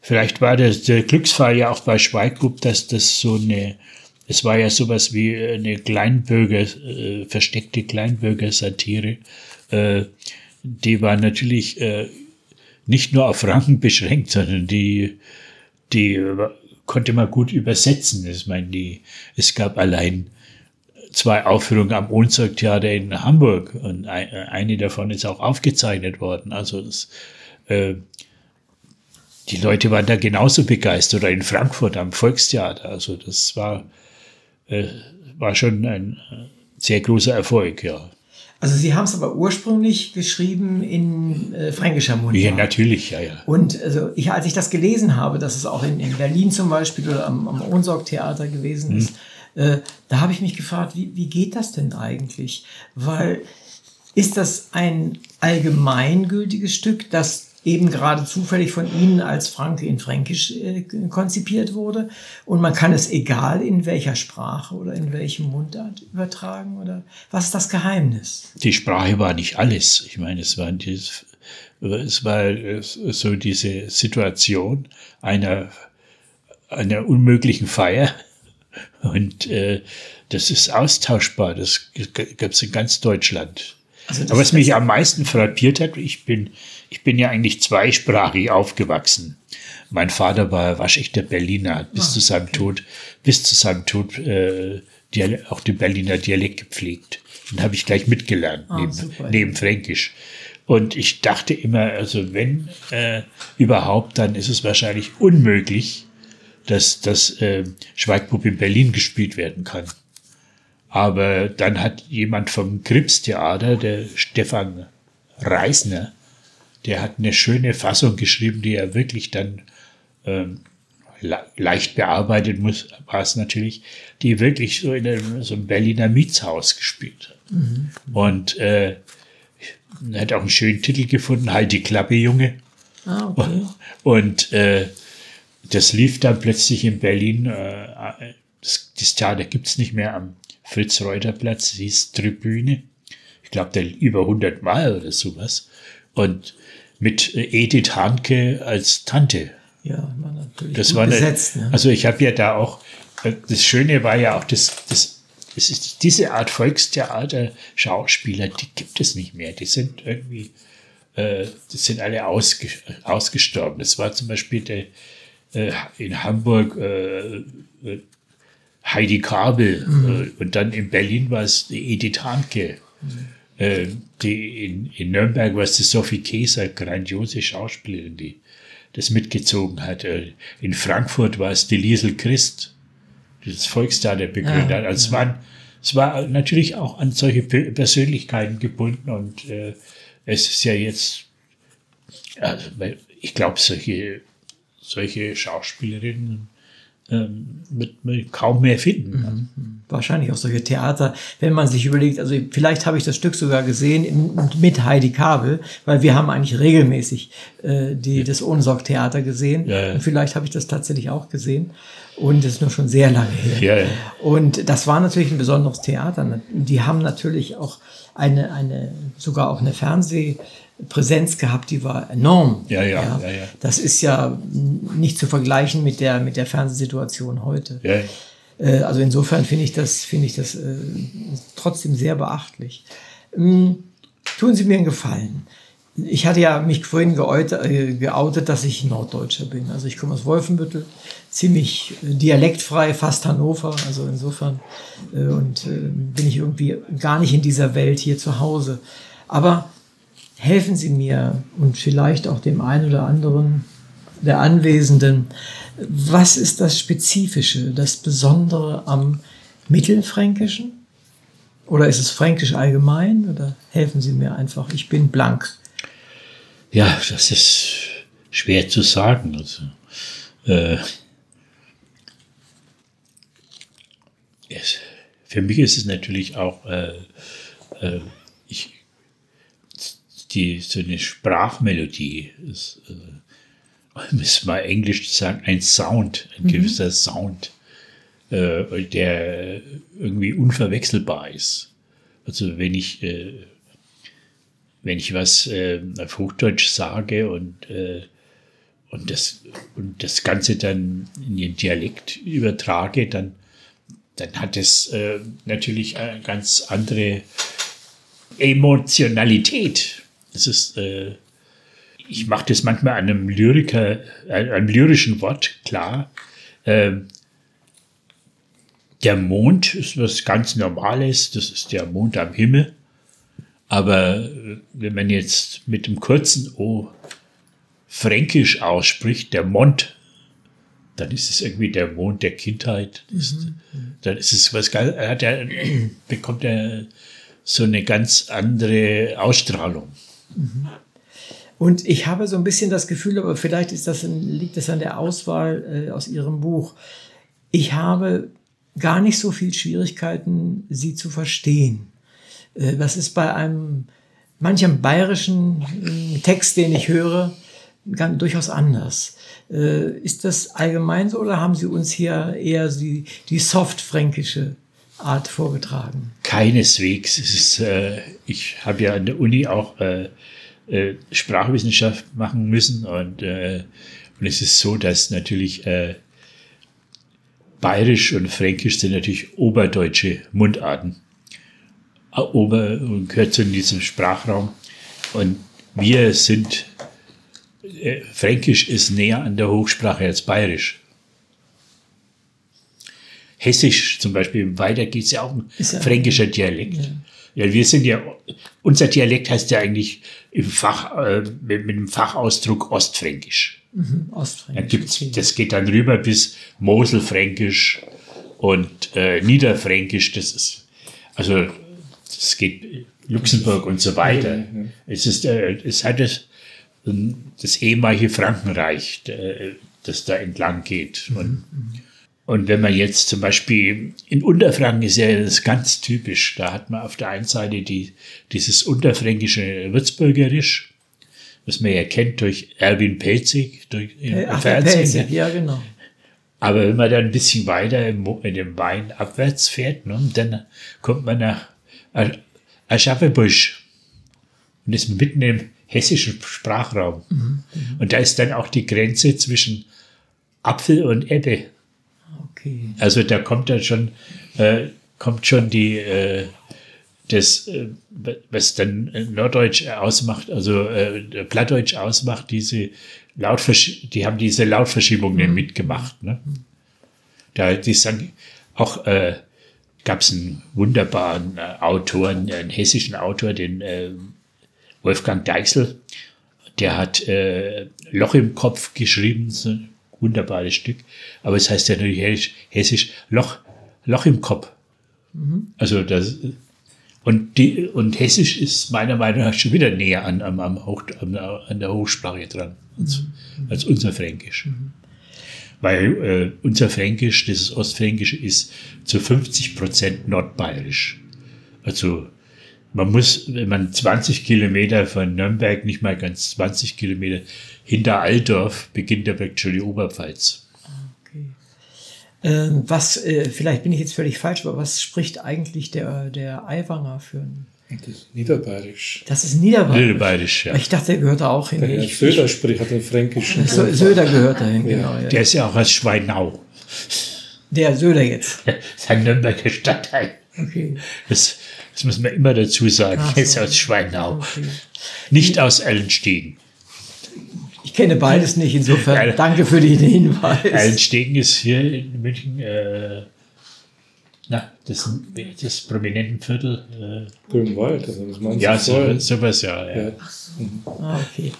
vielleicht war das der Glücksfall ja auch bei Schweiggrub, dass das so eine es war ja sowas wie eine Kleinbürger äh, versteckte Kleinbürgersatire äh, die war natürlich äh, nicht nur auf Franken beschränkt, sondern die die konnte man gut übersetzen. Ich meine, die, es gab allein zwei Aufführungen am Ohnsorg-Theater in Hamburg und ein, eine davon ist auch aufgezeichnet worden. Also das, äh, die Leute waren da genauso begeistert oder in Frankfurt am Volkstheater. Also das war, äh, war schon ein äh, sehr großer Erfolg, ja. Also Sie haben es aber ursprünglich geschrieben in äh, fränkischer Mundart. Ja, natürlich, ja, ja. Und also ich, als ich das gelesen habe, dass es auch in, in Berlin zum Beispiel oder am, am Ohnsorg-Theater gewesen ist, äh, da habe ich mich gefragt, wie, wie geht das denn eigentlich? Weil ist das ein allgemeingültiges Stück, das eben gerade zufällig von Ihnen als Franke in Fränkisch äh, konzipiert wurde und man kann es egal in welcher Sprache oder in welchem Mundart übertragen oder was ist das Geheimnis? Die Sprache war nicht alles. Ich meine, es war es war so diese Situation einer einer unmöglichen Feier und äh, das ist austauschbar. Das gab es in ganz Deutschland. Also Aber was mich am meisten frappiert hat, ich bin, ich bin ja eigentlich zweisprachig aufgewachsen. Mein Vater war waschechter Berliner, hat bis Ah, zu seinem okay. Tod, bis zu seinem Tod äh, Diale- auch den Berliner Dialekt gepflegt. Den habe ich gleich mitgelernt, Ah, neben, neben Fränkisch. Und ich dachte immer, also wenn äh, überhaupt, dann ist es wahrscheinlich unmöglich, dass das äh, Schweigbub in Berlin gespielt werden kann. Aber dann hat jemand vom Krips-Theater, der Stefan Reisner, der hat eine schöne Fassung geschrieben, die er wirklich dann ähm, le leicht bearbeitet muss, war es natürlich, die wirklich so in einem, so einem Berliner Mietshaus gespielt hat. Und äh, Er hat auch einen schönen Titel gefunden, Halt die Klappe, Junge. Ah, okay. Und äh, das lief dann plötzlich in Berlin. Äh, das, das Theater gibt's nicht mehr am Fritz-Reuter-Platz, hieß Tribüne. Ich glaube, der über 100 Mal oder sowas. Und mit äh, Edith Hanke als Tante. Ja, war natürlich Das war eine, besetzt. Ne? Also ich habe ja da auch, äh, das Schöne war ja auch, das, das, das ist, diese Art Volkstheater-Schauspieler, die gibt es nicht mehr. Die sind irgendwie, äh, das sind alle ausge, ausgestorben. Das war zum Beispiel der, äh, in Hamburg äh, äh, Heidi Kabel äh, und dann in Berlin war es die Edith Hanke. Äh, die in, in Nürnberg war es die Sophie Käser, grandiose Schauspielerin, die das mitgezogen hat. Äh, In Frankfurt war es die Liesel Christ, das Volkstheater begründet Ja, hat. Also es, waren, es war natürlich auch an solche Pe- Persönlichkeiten gebunden und äh, es ist ja jetzt, also, ich glaube, solche, solche Schauspielerinnen ähm, wird man kaum mehr finden. wahrscheinlich auch solche Theater, wenn man sich überlegt, also vielleicht habe ich das Stück sogar gesehen mit Heidi Kabel, weil wir haben eigentlich regelmäßig äh, die, das Ohnsorg-Theater gesehen. Ja, ja. Und vielleicht habe ich das tatsächlich auch gesehen. Und das ist nur schon sehr lange her. Ja, ja. Und das war natürlich ein besonderes Theater. Die haben natürlich auch eine, eine sogar auch eine Fernsehpräsenz gehabt, die war enorm. Ja, ja, ja, ja. Das ist ja nicht zu vergleichen mit der, mit der Fernsehsituation heute. Ja, Äh, Also insofern finde ich das, finde ich das äh, trotzdem sehr beachtlich. Ähm, tun Sie mir einen Gefallen. Ich hatte ja mich vorhin geoutet, äh, geoutet, dass ich Norddeutscher bin. Also ich komme aus Wolfenbüttel, ziemlich äh, dialektfrei, fast Hannover. Also insofern äh, und bin ich irgendwie gar nicht in dieser Welt hier zu Hause. Aber helfen Sie mir und vielleicht auch dem einen oder anderen der Anwesenden, was ist das Spezifische, das Besondere am Mittelfränkischen? Oder ist es Fränkisch allgemein? Oder helfen Sie mir einfach, ich bin blank. Ja, das ist schwer zu sagen. Also, äh, es, für mich ist es natürlich auch äh, äh, ich, die, so eine Sprachmelodie ist, äh, es mal englisch zu sagen, ein Sound, ein gewisser Sound, äh, der irgendwie unverwechselbar ist. Also wenn ich äh, wenn ich was äh, auf Hochdeutsch sage und, äh, und, das, und das Ganze dann in den Dialekt übertrage, dann, dann hat es äh, natürlich eine ganz andere Emotionalität. Das ist, äh, ich mache das manchmal an einem Lyriker, äh, einem lyrischen Wort klar. Ähm, der Mond ist was ganz Normales, das ist der Mond am Himmel. Aber äh, wenn man jetzt mit dem kurzen O fränkisch ausspricht, der Mond, dann ist es irgendwie der Mond der Kindheit. Ist, Dann ist es was geil, er hat er, bekommt er so eine ganz andere Ausstrahlung. Und ich habe so ein bisschen das Gefühl, aber vielleicht ist das, liegt das an der Auswahl äh, aus Ihrem Buch. Ich habe gar nicht so viel Schwierigkeiten, Sie zu verstehen. Äh, Das ist bei einem manchem bayerischen äh, Text, den ich höre, ganz, durchaus anders. Äh, Ist das allgemein so oder haben Sie uns hier eher die, die soft-fränkische Art vorgetragen? Keineswegs. Es ist, äh, ich habe ja an der Uni auch äh, äh, Sprachwissenschaft machen müssen und, äh, und es ist so, dass natürlich äh, Bayerisch und Fränkisch sind natürlich oberdeutsche Mundarten. Ober gehört zu diesem Sprachraum. Und wir sind, äh, Fränkisch ist näher an der Hochsprache als Bayerisch. Hessisch zum Beispiel, weiter geht es ja auch ein ja- fränkischer Dialekt. Ja. wir sind ja, unser Dialekt heißt ja eigentlich im Fach, äh, mit, mit dem Fachausdruck Ostfränkisch. Da Ostfränkisch. gibt's, okay. das geht dann rüber bis Moselfränkisch und äh, Niederfränkisch. Das ist, also, das geht Luxemburg und so weiter. Es ist, äh, es hat das, das ehemalige Frankenreich, äh, das da entlang geht. Und Und wenn man jetzt zum Beispiel in Unterfranken ist ja das ganz typisch. Da hat man auf der einen Seite die, dieses unterfränkische Würzburgerisch, was man ja kennt durch Erwin Pelzig, durch Äh, Ach, Fernsehen. Pelzig, ja, genau. Aber wenn man dann ein bisschen weiter im, in dem Wein abwärts fährt, ne, dann kommt man nach Asch- Aschaffenbusch und ist mitten im hessischen Sprachraum. Und da ist dann auch die Grenze zwischen Apfel und Ebbe. Okay. Also da kommt dann schon, äh, kommt schon die, äh, das, äh, was dann äh, Norddeutsch ausmacht, also äh, Plattdeutsch ausmacht, diese Lautversch die haben diese Lautverschiebungen mitgemacht. Ne? Da die sagen, auch äh, gab es einen wunderbaren äh, Autor, einen hessischen Autor, den Wolfgang Deichsel, der hat äh, Loch im Kopf geschrieben, so ein wunderbares Stück, aber es heißt ja natürlich hessisch, hessisch Loch, Loch im Kopf. Also das und die und Hessisch ist meiner Meinung nach schon wieder näher an, am, am Hoch, an, der- an der Hochsprache dran als, als unser Fränkisch. Weil äh, unser Fränkisch, dieses Ostfränkische, ist zu 50 Prozent nordbayerisch. Also man muss, wenn man 20 Kilometer von Nürnberg, nicht mal ganz 20 Kilometer hinter Altdorf, beginnt da wirklich schon die Oberpfalz. okay. Ähm, was, äh, vielleicht bin ich jetzt völlig falsch, aber was spricht eigentlich der, der Eiwanger für ein. Das ist Niederbayerisch. Das ist Niederbayerisch. Niederbayerisch, ja. Ich dachte, der gehört da auch hin. Der Herr Ich- Söder spricht, hat den fränkischen. Sö- Söder gehört dahin, Ja. genau. Ja. Der ist ja auch aus Schweinau, Der Söder jetzt. sein Nürnberger Stadtteil. Okay. Das, das muss man immer dazu sagen. Ach Er ist so. aus Schweinau, okay. nicht aus Ellenstegen. Ich kenne beides nicht, insofern danke für den Hinweis. Ellenstegen ist hier in München, äh, na, das, das Prominentenviertel. Äh, Grünwald, also das meinst ja, du so, sowas, ja. ja. Ja. Ah, okay.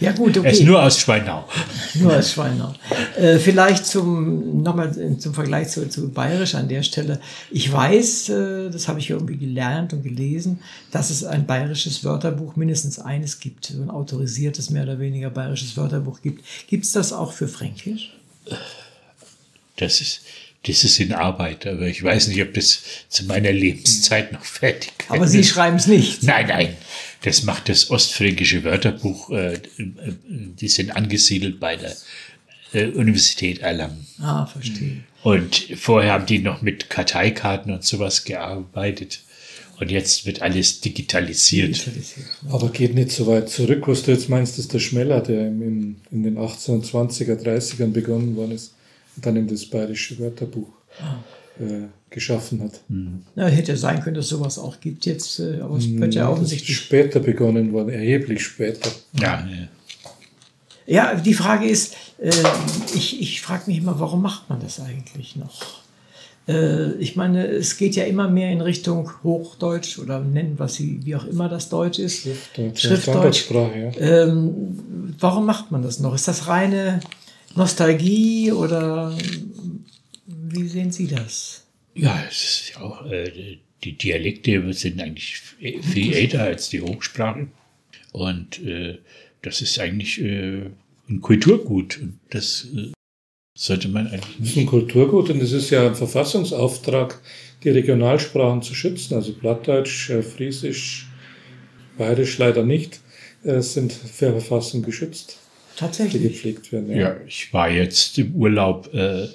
Ja gut, okay. Er ist nur aus Schweinau. Nur als Schweinau. Äh, vielleicht zum nochmal zum Vergleich zu, zu Bayerisch an der Stelle. Ich weiß, äh, das habe ich irgendwie gelernt und gelesen, dass es ein bayerisches Wörterbuch mindestens eines gibt, so ein autorisiertes mehr oder weniger bayerisches Wörterbuch gibt. Gibt es das auch für Fränkisch? Das ist, das ist in Arbeit, aber ich weiß nicht, ob das zu meiner Lebenszeit noch fertig Aber ist. Sie schreiben es nicht. Nein, nein. Das macht das Ostfränkische Wörterbuch. Äh, äh, die sind angesiedelt bei der äh, Universität Erlangen. Ah, verstehe. Und vorher haben die noch mit Karteikarten und sowas gearbeitet. Und jetzt wird alles digitalisiert. Digitalisiert. Aber geht nicht so weit zurück, was du jetzt meinst, ist der Schmeller, der in, in den 1820er, 30ern begonnen worden ist dann eben das bayerische Wörterbuch äh, geschaffen hat. Hätte ja sein können, dass sowas auch gibt jetzt, äh, aber es wird ja ist offensichtlich später begonnen worden, erheblich später. Ja, ja. Ja, die Frage ist, äh, ich, ich frage mich immer, warum macht man das eigentlich noch? Äh, ich meine, es geht ja immer mehr in Richtung Hochdeutsch oder nennen wir sie, wie auch immer das Deutsch ist. Schriftdeutsch, Schriftdeutsch. Ja. Ähm, warum macht man das noch? Ist das reine Nostalgie oder wie sehen Sie das? ja, es ist ja auch, äh, die Dialekte sind eigentlich viel älter als die Hochsprache. Und äh, das ist eigentlich äh, ein Kulturgut. Und das äh, sollte man eigentlich Das ist ein Kulturgut und es ist ja ein Verfassungsauftrag, die Regionalsprachen zu schützen. Also Plattdeutsch, äh, Friesisch, Bayerisch leider nicht, äh, sind für Verfassung geschützt, Tatsächlich. gepflegt werden. Ja, ich war jetzt im Urlaub äh,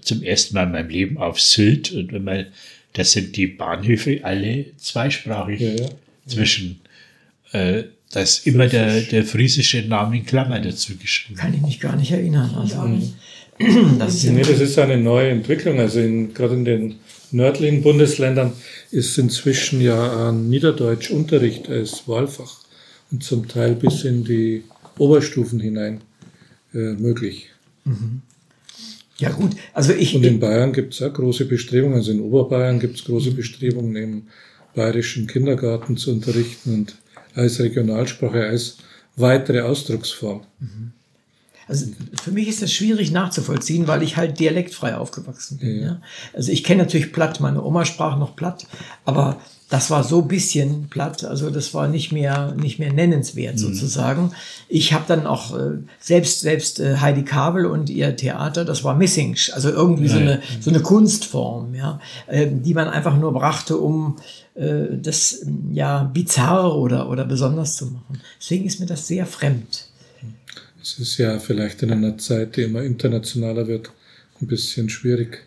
zum ersten Mal in meinem Leben auf Sylt und wenn man, das sind die Bahnhöfe alle zweisprachig Ja, ja. zwischen, äh, da ist immer der, der friesische Name in Klammern dazu geschrieben. Kann ich mich gar nicht erinnern. Also, das ist Nee, ja, das ist eine neue Entwicklung. Also in, gerade in den nördlichen Bundesländern ist inzwischen ja ein Niederdeutsch-Unterricht als Wahlfach und zum Teil bis in die Oberstufen hinein äh, möglich. ja gut, also ich, Und in Bayern gibt es große Bestrebungen, also in Oberbayern gibt es große Bestrebungen, im bayerischen Kindergarten zu unterrichten und als Regionalsprache, als weitere Ausdrucksform. Also für mich ist das schwierig nachzuvollziehen, weil ich halt dialektfrei aufgewachsen bin. Ja. Also ich kenne natürlich Platt, meine Oma sprach noch Platt, aber das war so bisschen platt, also das war nicht mehr nicht mehr nennenswert sozusagen. Ich habe dann auch äh, selbst selbst äh, Heidi Kabel und ihr Theater, das war Missing, also irgendwie so eine so eine Kunstform, ja, äh, die man einfach nur brachte, um äh, das ja bizarr oder oder besonders zu machen. Deswegen ist mir das sehr fremd. Es ist ja vielleicht in einer Zeit, die immer internationaler wird, ein bisschen schwierig,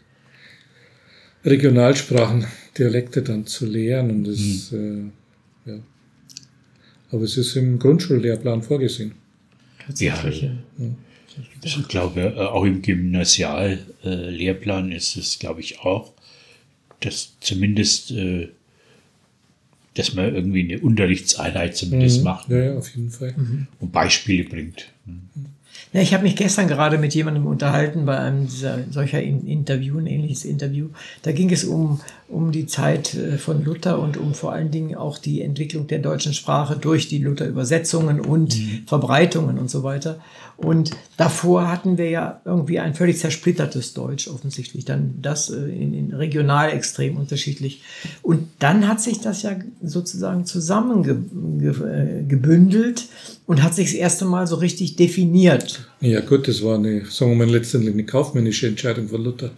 Regionalsprachen, Dialekte dann zu lehren. Und das, Hm. äh, ja. Aber es ist im Grundschullehrplan vorgesehen. Tatsächlich, Ja. Ich glaube, äh, auch im Gymnasiallehrplan ist es, glaube ich, auch, dass zumindest, äh, dass man irgendwie eine Unterrichtseinheit zumindest macht Ja, ja, auf jeden Fall. und Beispiele bringt. Ja, ich habe mich gestern gerade mit jemandem unterhalten bei einem dieser, solcher In Interview, ein ähnliches Interview. Da ging es um, um die Zeit äh, von Luther und um vor allen Dingen auch die Entwicklung der deutschen Sprache durch die Luther-Übersetzungen und Verbreitungen und so weiter. Und davor hatten wir ja irgendwie ein völlig zersplittertes Deutsch offensichtlich. Dann das äh, in, in regional extrem unterschiedlich. Und dann hat sich das ja sozusagen zusammengebündelt und hat sich das erste Mal so richtig definiert. Ja gut, das war eine, sagen wir mal, letztendlich eine kaufmännische Entscheidung von Luther.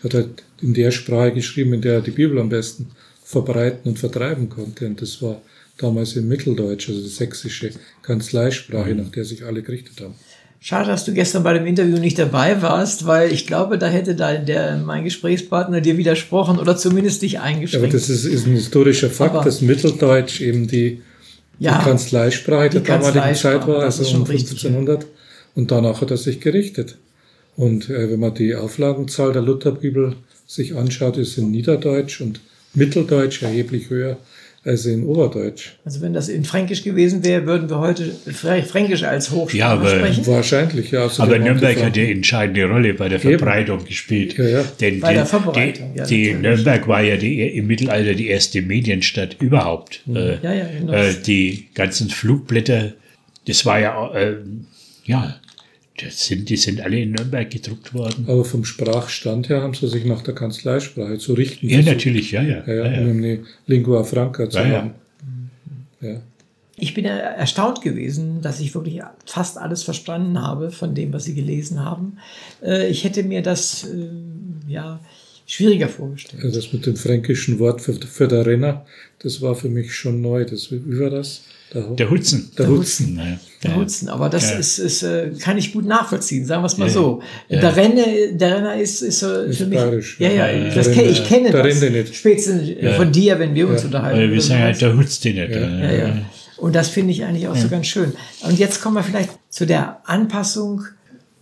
Er hat halt in der Sprache geschrieben, in der er die Bibel am besten verbreiten und vertreiben konnte. Und das war damals im Mitteldeutsch, also die sächsische Kanzleisprache, nach der sich alle gerichtet haben. Schade, dass du gestern bei dem Interview nicht dabei warst, weil ich glaube, da hätte da der, mein Gesprächspartner dir widersprochen oder zumindest dich Aber eingeschränkt. das ist, ist ein historischer Fakt, Aber- dass Mitteldeutsch eben die, Ja. die Kanzleisprache der damaligen Zeit war, also um richtig, 1500. Und danach hat er sich gerichtet. Und äh, wenn man die Auflagenzahl der Lutherbibel sich anschaut, ist in Niederdeutsch und Mitteldeutsch erheblich höher als in Oberdeutsch. also wenn das in Fränkisch gewesen wäre, würden wir heute Frä- Fränkisch als Hochsprache Ja, aber- sprechen. Wahrscheinlich, ja. außerdem Aber die Nürnberg hat ja entscheidende Rolle bei der Eben. Verbreitung gespielt. Ja, ja. Denn Bei die, der Verbreitung, die, ja, die. Nürnberg war ja die, im Mittelalter die erste Medienstadt überhaupt. Äh, Mhm. Ja, ja, genau. äh, die ganzen Flugblätter, das war ja, äh, ja, das sind, die sind alle in Nürnberg gedruckt worden. Aber vom Sprachstand her haben sie sich nach der Kanzleisprache zu richten. Ja, natürlich, ja, ja. Ja, ja, ja, um eine Lingua Franca zu haben. Ja. Ich bin ja erstaunt gewesen, dass ich wirklich fast alles verstanden habe von dem, was Sie gelesen haben. Äh, Ich hätte mir das äh, ja schwieriger vorgestellt. Also das mit dem fränkischen Wort für, für der Renner, das war für mich schon neu. Das, wie war das? Der, Hutzen. Der Hutzen. Ja, Der. Hutzen, aber das Ja. ist, ist äh, kann ich gut nachvollziehen, sagen wir es mal Ja, so. ja. Der Renner, der Renner ist, ist, äh, Ist für mich. bayerisch, Ja, ja. das der kenn, ich Renner- kenne der das. Nicht. Spätestens äh, von dir, wenn wir uns unterhalten. Weil wir sagen halt, der Hutz den nicht. Ja, ja. Und das finde ich eigentlich auch so ganz schön. Und jetzt kommen wir vielleicht zu der Anpassung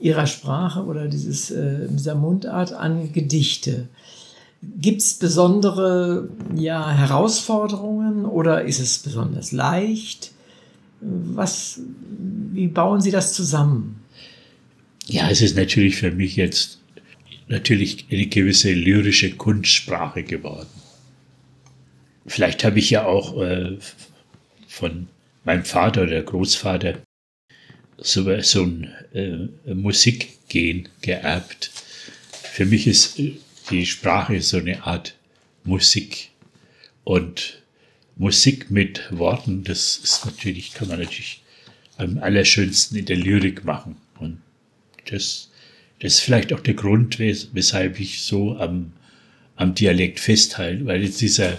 ihrer Sprache oder dieses, äh, dieser Mundart an Gedichte. Gibt es besondere ja, Herausforderungen oder ist es besonders leicht? Was, wie bauen Sie das zusammen? Ja, es ist natürlich für mich jetzt natürlich eine gewisse lyrische Kunstsprache geworden. Vielleicht habe ich ja auch äh, von meinem Vater oder Großvater so, so ein äh, Musikgen geerbt. Für mich ist äh, die Sprache so eine Art Musik. Und Musik mit Worten, das ist natürlich, kann man natürlich am allerschönsten in der Lyrik machen. Und das, das ist vielleicht auch der Grund, wes weshalb ich so am, am Dialekt festhalte, weil jetzt dieser,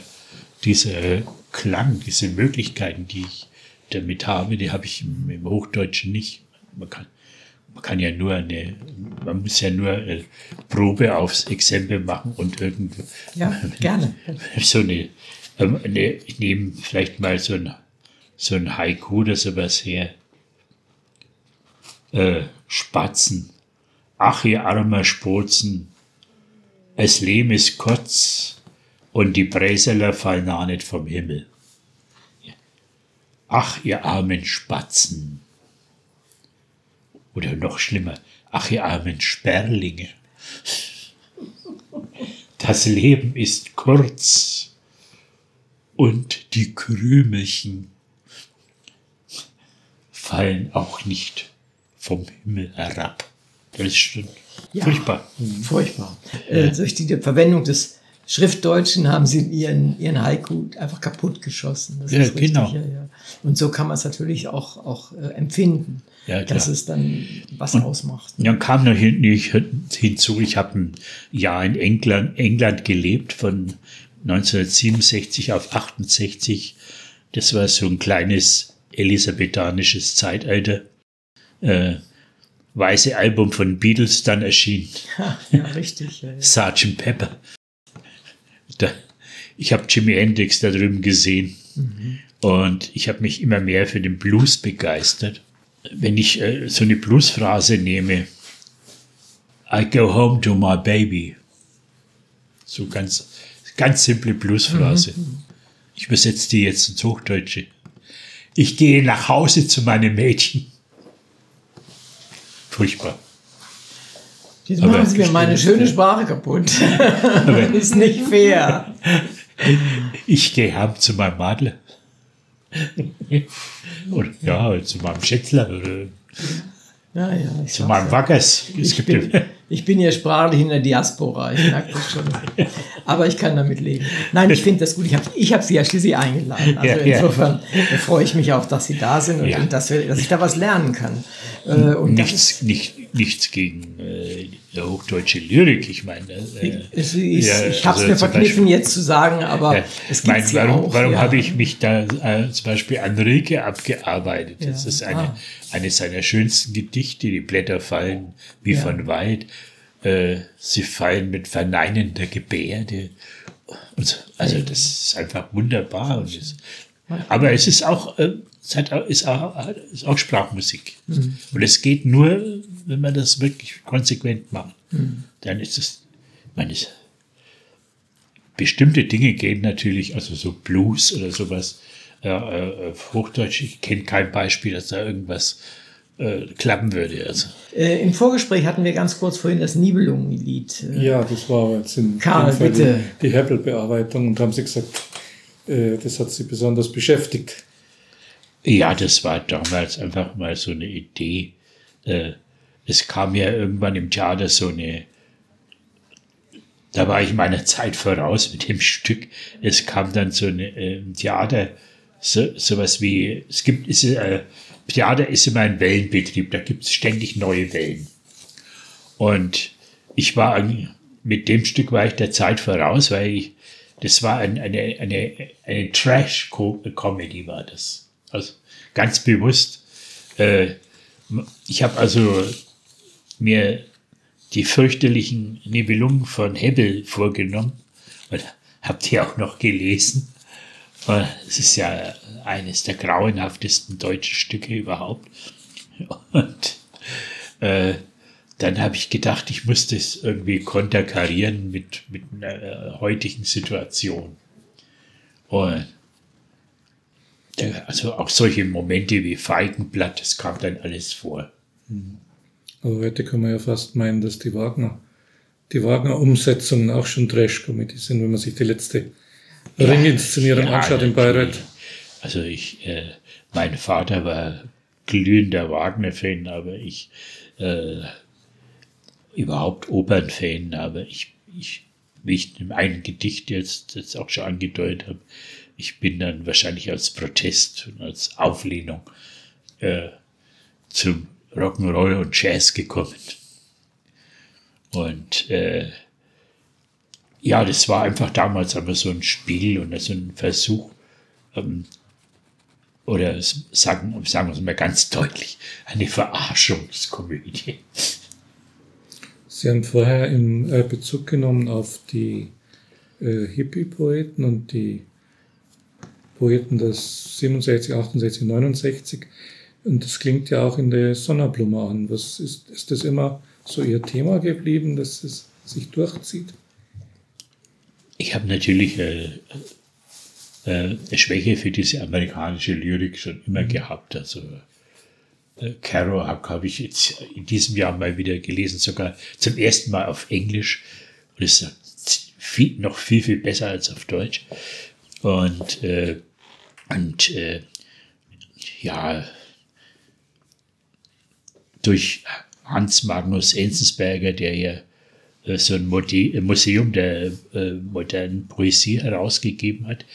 dieser Klang, diese Möglichkeiten, die ich damit habe, die habe ich im, im Hochdeutschen nicht. Man kann, man kann ja nur eine, man muss ja nur Probe aufs Exempel machen und irgendwie Ja, gerne. so eine, ähm, eine ich nehme vielleicht mal so ein, so ein Haiku oder sowas her. Äh, Spatzen. Ach, ihr armer Spozen, es Lehm ist kurz und die Bräseler fallen auch nicht vom Himmel. Ach, ihr armen Spatzen. Oder noch schlimmer, ach, ihr armen Sperlinge. Das Leben ist kurz und die Krümelchen fallen auch nicht vom Himmel herab. Das ist schon Ja. furchtbar. Furchtbar. Äh, durch die Verwendung des Schriftdeutschen haben sie ihren, ihren Haiku einfach kaputt geschossen. Das Ja, ist richtig, genau. Ja, ja. Und so kann man es natürlich auch, auch äh, empfinden, Ja, klar. dass es dann was ausmacht. Und dann kam noch hin, hinzu, ich habe ein Jahr in England, England gelebt, von 1967 auf 68. Das war so ein kleines elisabethanisches Zeitalter. Äh, weiße Album von Beatles dann erschienen. Ja, richtig. Ja, ja. Sgt. Pepper. Da, ich habe Jimi Hendrix da drüben gesehen und ich habe mich immer mehr für den Blues begeistert. Wenn ich äh, so eine Bluesphrase nehme, I go home to my baby. So ganz, ganz simple Bluesphrase. Ich übersetze die jetzt ins Hochdeutsche. Ich gehe nach Hause zu meinem Mädchen. Furchtbar. Jetzt Aber machen sie mir meine schöne Sprache kaputt. das ist nicht fair. Ich gehe heim zu meinem Madler. oder ja, zu meinem Schätzler oder Ja, ja, zu meinem ja. Wackers. Es Ich bin, ich bin ja sprachlich in der Diaspora, ich merke das schon. Aber ich kann damit leben. Nein, ich finde das gut. Ich habe ich hab Sie ja schließlich eingeladen. Also Ja, ja. insofern äh, freue ich mich auch, dass Sie da sind und, Ja. und dass, wir, dass ich da was lernen kann. Äh, nichts, nicht, nichts gegen äh, hochdeutsche Lyrik. Ich meine, äh, ist, ja, ich habe es also mir verkniffen, jetzt zu sagen, aber Ja, es ich gibt meine, sie warum, auch. warum ja. habe ich mich da äh, zum Beispiel an Rilke abgearbeitet? Das Ja. ist eine, Ah. eines seiner schönsten Gedichte. Die Blätter fallen wie Ja. von Wald. Äh, sie fallen mit verneinender Gebärde. Und, so. also das ist einfach wunderbar. Und es, aber es ist auch, äh, es hat, ist, auch, ist auch Sprachmusik. Mhm. Und es geht nur, wenn man das wirklich konsequent macht. Mhm. Dann ist es, meine, es, bestimmte Dinge gehen natürlich, also so Blues oder sowas, äh, äh, Hochdeutsch, ich kenne kein Beispiel, dass da irgendwas äh, klappen würde. Also, Äh, Im Vorgespräch hatten wir ganz kurz vorhin das Nibelungenlied. Äh, Ja, das war jetzt in Karl, Fall bitte. die, die Heppel-Bearbeitung und haben sie gesagt, äh, das hat sie besonders beschäftigt. ja, das war damals einfach mal so eine Idee. Äh, es kam ja irgendwann im Theater so eine, da war ich meiner Zeit voraus mit dem Stück. Es kam dann so eine, äh, im Theater so, sowas wie, es gibt, ist, äh, Theater ist immer ein Wellenbetrieb, da gibt es ständig neue Wellen. Und ich war mit dem Stück war ich der Zeit voraus, weil ich, das war ein, eine, eine, eine Trash-Comedy war das. Also ganz bewusst. Äh, ich habe also mir die fürchterlichen Nibelungen von Hebbel vorgenommen und habe die auch noch gelesen. Es ist ja eines der grauenhaftesten deutschen Stücke überhaupt. Und äh, dann habe ich gedacht, ich muss das irgendwie konterkarieren mit, mit einer äh, heutigen Situation. Und also auch solche Momente wie Feigenblatt, das kam dann alles vor. Aber heute kann man ja fast meinen, dass die Wagner, die Wagner-Umsetzungen auch schon Trash-Comedy sind, wenn man sich die letzte Ringinszenierung Ja, anschaut in. Bayreuth. Also ich, äh, mein Vater war glühender Wagner-Fan, aber ich äh, überhaupt Opern-Fan, aber ich, ich, wie ich in einem Gedicht jetzt, jetzt auch schon angedeutet habe, ich bin dann wahrscheinlich als Protest und als Auflehnung äh, zum Rock'n'Roll und Jazz gekommen. Und äh, ja, das war einfach damals aber so ein Spiel und so ein Versuch, ähm, oder sagen, sagen wir es mal ganz deutlich, eine Verarschungskomödie. Sie haben vorher im äh, Bezug genommen auf die äh, Hippie-Poeten und die Poeten des 67, 68, 69. Und das klingt ja auch in der Sonnerblume an. Was ist, ist das immer so Ihr Thema geblieben, dass es sich durchzieht? Ich habe natürlich äh, äh, eine Schwäche für diese amerikanische Lyrik schon immer gehabt. Also äh, habe ich jetzt in diesem Jahr mal wieder gelesen, sogar zum ersten Mal auf Englisch. Und es ist viel, noch viel, viel besser als auf Deutsch. Und, äh, und äh, ja, durch Hans Magnus Enzensberger, der ja so ein Mode Museum der äh, modernen Poesie herausgegeben hat,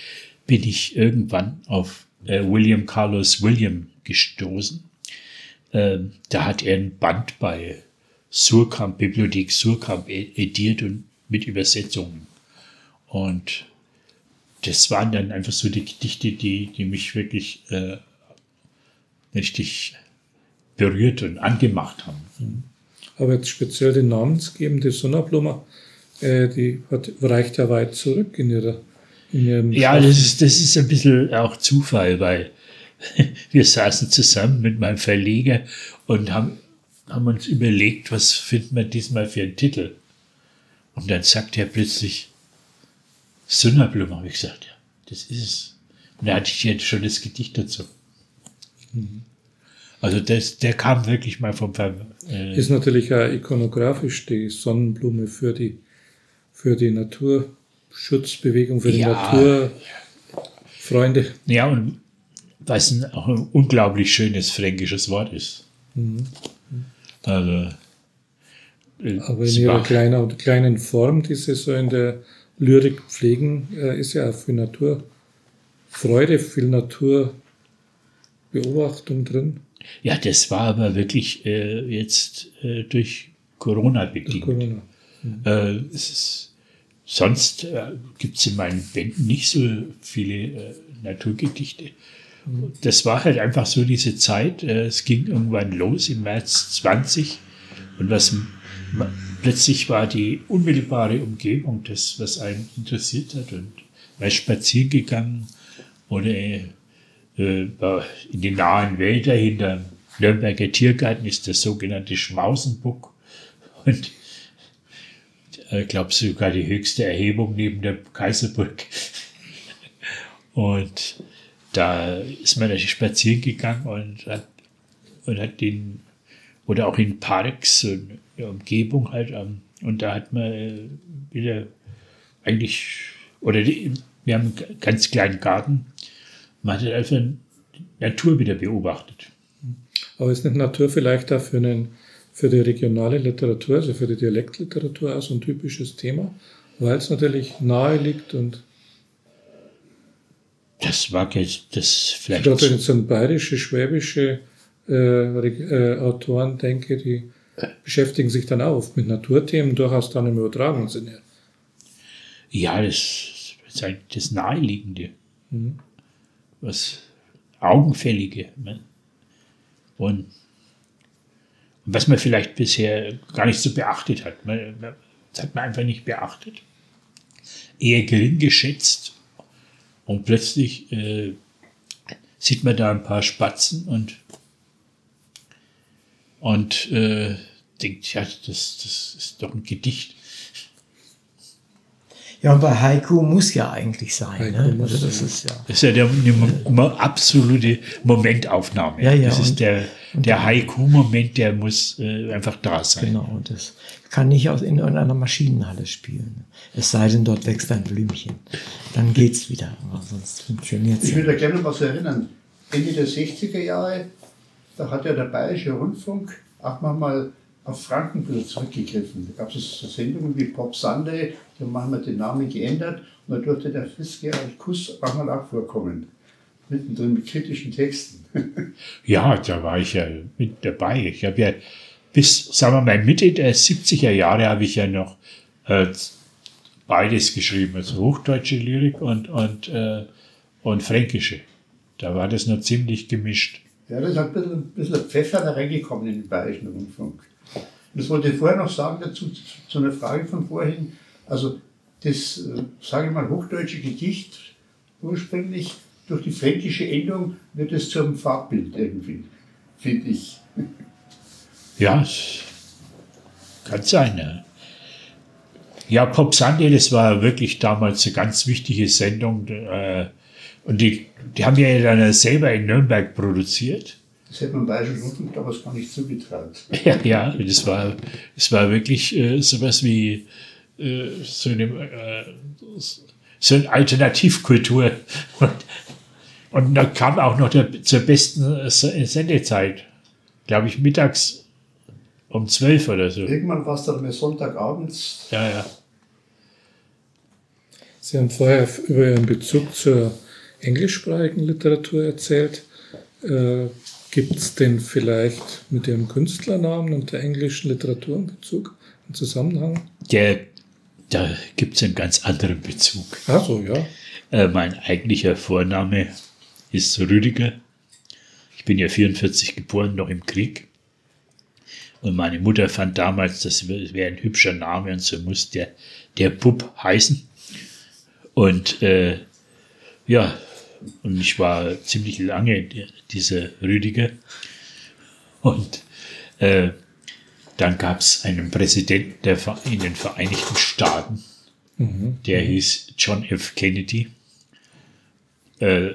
bin ich irgendwann auf äh, William Carlos William gestoßen. Ähm, da hat er ein Band bei Surkamp, Bibliothek Surkamp e-, ediert und mit Übersetzungen. Und das waren dann einfach so die Gedichte, die, die mich wirklich äh, richtig berührt und angemacht haben. Aber jetzt speziell die namensgebende Sonnenblume, äh, die hat, reicht ja weit zurück in ihrer in ihrem Ja, das ist, das ist ein bisschen auch Zufall, weil wir saßen zusammen mit meinem Verleger und haben, haben uns überlegt, was finden wir diesmal für einen Titel. Und dann sagt er plötzlich, Sonnenblume, habe ich gesagt, ja, das ist es. Und da hatte ich jetzt schon das Gedicht dazu. Mhm. Also das, der kam wirklich mal vom Ver äh Ist natürlich auch ikonografisch die Sonnenblume für die, für die Naturschutzbewegung, für die ja. Naturfreunde. Ja, und was ein, auch ein unglaublich schönes fränkisches Wort ist. Mhm. Also, äh, Aber in ihrer kleinen, kleinen Form, die sie so in der Lyrik pflegen, äh, ist ja auch viel Naturfreude, viel Naturbeobachtung drin. Ja, das war aber wirklich äh, jetzt äh, durch Corona bedingt. Durch Corona. Mhm. Äh, ist, sonst äh, gibt es in meinen Bänden nicht so viele äh, Naturgedichte. Mhm. Das war halt einfach so diese Zeit. Äh, es ging irgendwann los im März 20 und was plötzlich war die unmittelbare Umgebung das, was einen interessiert hat. Und man ist spazieren gegangen oder äh, in die nahen Wälder hinter Nürnberger Tiergarten ist der sogenannte Schmausenbuck. Und ich glaube sogar die höchste Erhebung neben der Kaiserburg. Und da ist man natürlich spazieren gegangen und hat, und hat den, oder auch in Parks und der Umgebung halt. Ähm, und da hat man äh, wieder eigentlich, oder die, wir haben einen ganz kleinen Garten. Man hat einfach Natur wieder beobachtet. Aber ist nicht Natur vielleicht auch für, einen, für die regionale Literatur, also für die Dialektliteratur auch so ein typisches Thema, weil es natürlich nahe liegt und das war jetzt das vielleicht. Ich glaube, wenn ich an bayerische, schwäbische äh, äh, Autoren denke, die beschäftigen sich dann auch oft mit Naturthemen, durchaus dann im übertragenen Sinne. Ja, das ist halt das Naheliegende. Mhm. Was Augenfällige. Ne? Und, was man vielleicht bisher gar nicht so beachtet hat. das hat man einfach nicht beachtet. Eher gering geschätzt. Und plötzlich äh, sieht man da ein paar Spatzen und, und äh, denkt, ja, das, das ist doch ein Gedicht. Ja, und bei Haiku muss ja eigentlich sein. Ne? Also das, ist ja, das ist ja der, eine absolute Momentaufnahme. Ja, ja, das ist der, der Haiku-Moment, der muss äh, einfach da sein. Genau, und das kann nicht aus in irgendeiner Maschinenhalle spielen. Es sei denn, dort wächst ein Blümchen. Dann geht's wieder, aber sonst funktioniert es. Ich würde da gerne was erinnern. Ende der 60er Jahre, da hat ja der Bayerische Rundfunk auch mal auf Frankenbild zurückgegriffen. Da gab es Sendungen wie Pop Sunday, da haben wir den Namen geändert und da durfte der Fitzgerald Kuss auch mal auch vorkommen. Mittendrin mit kritischen Texten. ja, da war ich ja mit dabei. Ich habe ja bis, sagen wir mal, Mitte der 70er Jahre habe ich ja noch äh, beides geschrieben, also hochdeutsche Lyrik und, und, äh, und fränkische. Da war das noch ziemlich gemischt. Ja, das hat ein bisschen, ein bisschen Pfeffer da reingekommen in den Bayerischen Rundfunk. Das wollte ich vorher noch sagen dazu, zu, zu einer Frage von vorhin. Also das, äh, sage ich mal, hochdeutsche Gedicht ursprünglich durch die fränkische Endung wird es zum Farbbild irgendwie, finde ich. Ja, kann sein. Ja. Pop Sunday, das war wirklich damals eine ganz wichtige Sendung. Äh, und die, die haben ja dann selber in Nürnberg produziert. Das hätte man Bayerischen Rundfunk damals gar nicht zugetraut. Ja, ja das, war, das war wirklich äh, sowas wie äh, so, eine, äh, so eine Alternativkultur. Und, und da kam auch noch der, zur besten Sendezeit, glaube ich, mittags um zwölf oder so. Irgendwann war es dann mal Sonntagabends. Ja, ja. Sie haben vorher über Ihren Bezug zur englischsprachigen Literatur erzählt. Äh, Gibt es denn vielleicht mit Ihrem Künstlernamen und der englischen Literatur einen Bezug, einen Zusammenhang? Der, da gibt es einen ganz anderen Bezug. Ach so, ja. Äh, mein eigentlicher Vorname ist Rüdiger. Ich bin ja 44 geboren, noch im Krieg. Und meine Mutter fand damals, das wäre ein hübscher Name und so muss der, der Bub heißen. Und äh, ja, und ich war ziemlich lange dieser Rüdiger. Und äh, dann gab es einen Präsidenten der, in den Vereinigten Staaten, der hieß John F. Kennedy, äh,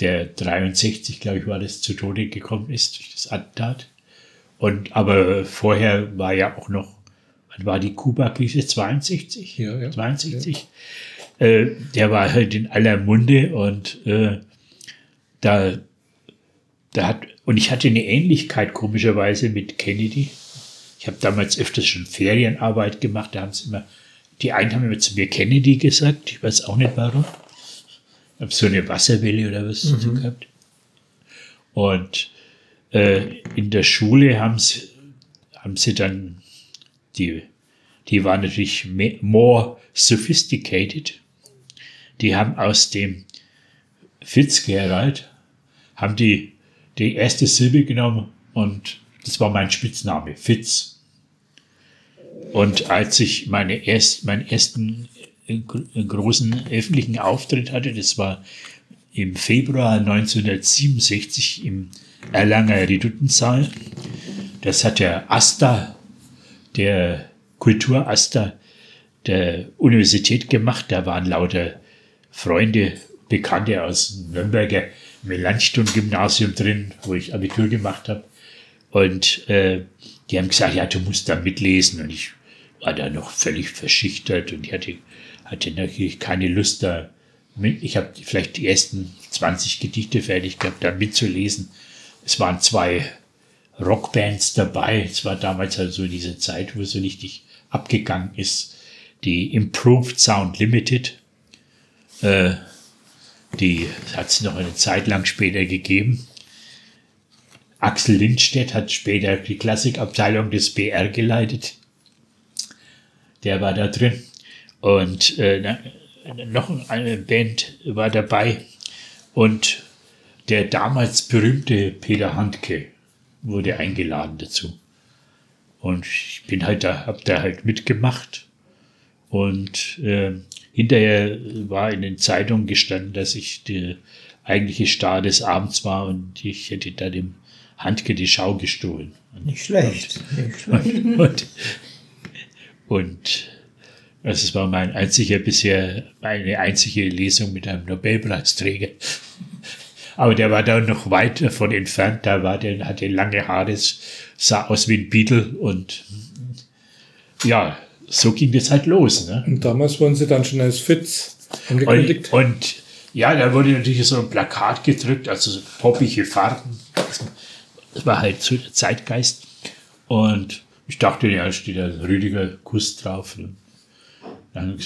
der 63, glaube ich, war das, zu Tode gekommen ist durch das Attentat. Und aber vorher war ja auch noch, wann war die Kuba-Krise? 62? Ja, ja. 62? Äh, der war halt in aller Munde und äh, da, da hat, und ich hatte eine Ähnlichkeit komischerweise mit Kennedy. Ich habe damals öfters schon Ferienarbeit gemacht, da haben sie immer, die einen haben immer zu mir Kennedy gesagt, ich weiß auch nicht warum. Ich habe so eine Wasserwelle oder was so gehabt. Und äh, in der Schule haben sie, haben sie dann, die, die waren natürlich me- more sophisticated. Die haben aus dem Fitzgerald, haben die die erste Silbe genommen und das war mein Spitzname, Fitz. Und als ich meine erst, meinen ersten äh, äh, großen öffentlichen Auftritt hatte, das war im Februar 1967 im Erlanger Reduttensaal. Das hat der Asta, der Kulturasta der Universität gemacht. Da waren lauter Freunde, Bekannte aus Nürnberger Melanchthon-Gymnasium drin, wo ich Abitur gemacht habe. Und äh, die haben gesagt, ja, du musst da mitlesen. Und ich war da noch völlig verschüchtert und ich hatte, hatte natürlich keine Lust da. mit- Ich habe vielleicht die ersten 20 Gedichte fertig gehabt, da mitzulesen. Es waren zwei Rockbands dabei. Es war damals halt so diese Zeit, wo es so richtig abgegangen ist. Die Improved Sound Limited, äh, die hat es noch eine Zeit lang später gegeben. Axel Lindstedt hat später die Klassikabteilung des BR geleitet. Der war da drin. Und äh, noch eine Band war dabei. Und der damals berühmte Peter Handke wurde eingeladen dazu. Und ich bin halt da, hab da halt mitgemacht. Und äh, hinterher war in den Zeitungen gestanden, dass ich der eigentliche Star des Abends war und ich hätte da dem Handke die Schau gestohlen. Und, Nicht schlecht. Nicht schlecht. und, und das war mein einziger bisher, meine einzige Lesung mit einem Nobelpreisträger. Aber der war da noch weit davon entfernt, da war der, hatte lange Haare, sah aus wie ein Beatle und ja, so ging das halt los. Ne? Und damals wurden Sie dann schon als Fitz Und, angekündigt. und ja, da wurde natürlich so ein Plakat gedrückt, also so poppige Farben. Das war halt so der Zeitgeist. Und ich dachte, ja, steht da ein Rüdiger Kuss drauf. Und dann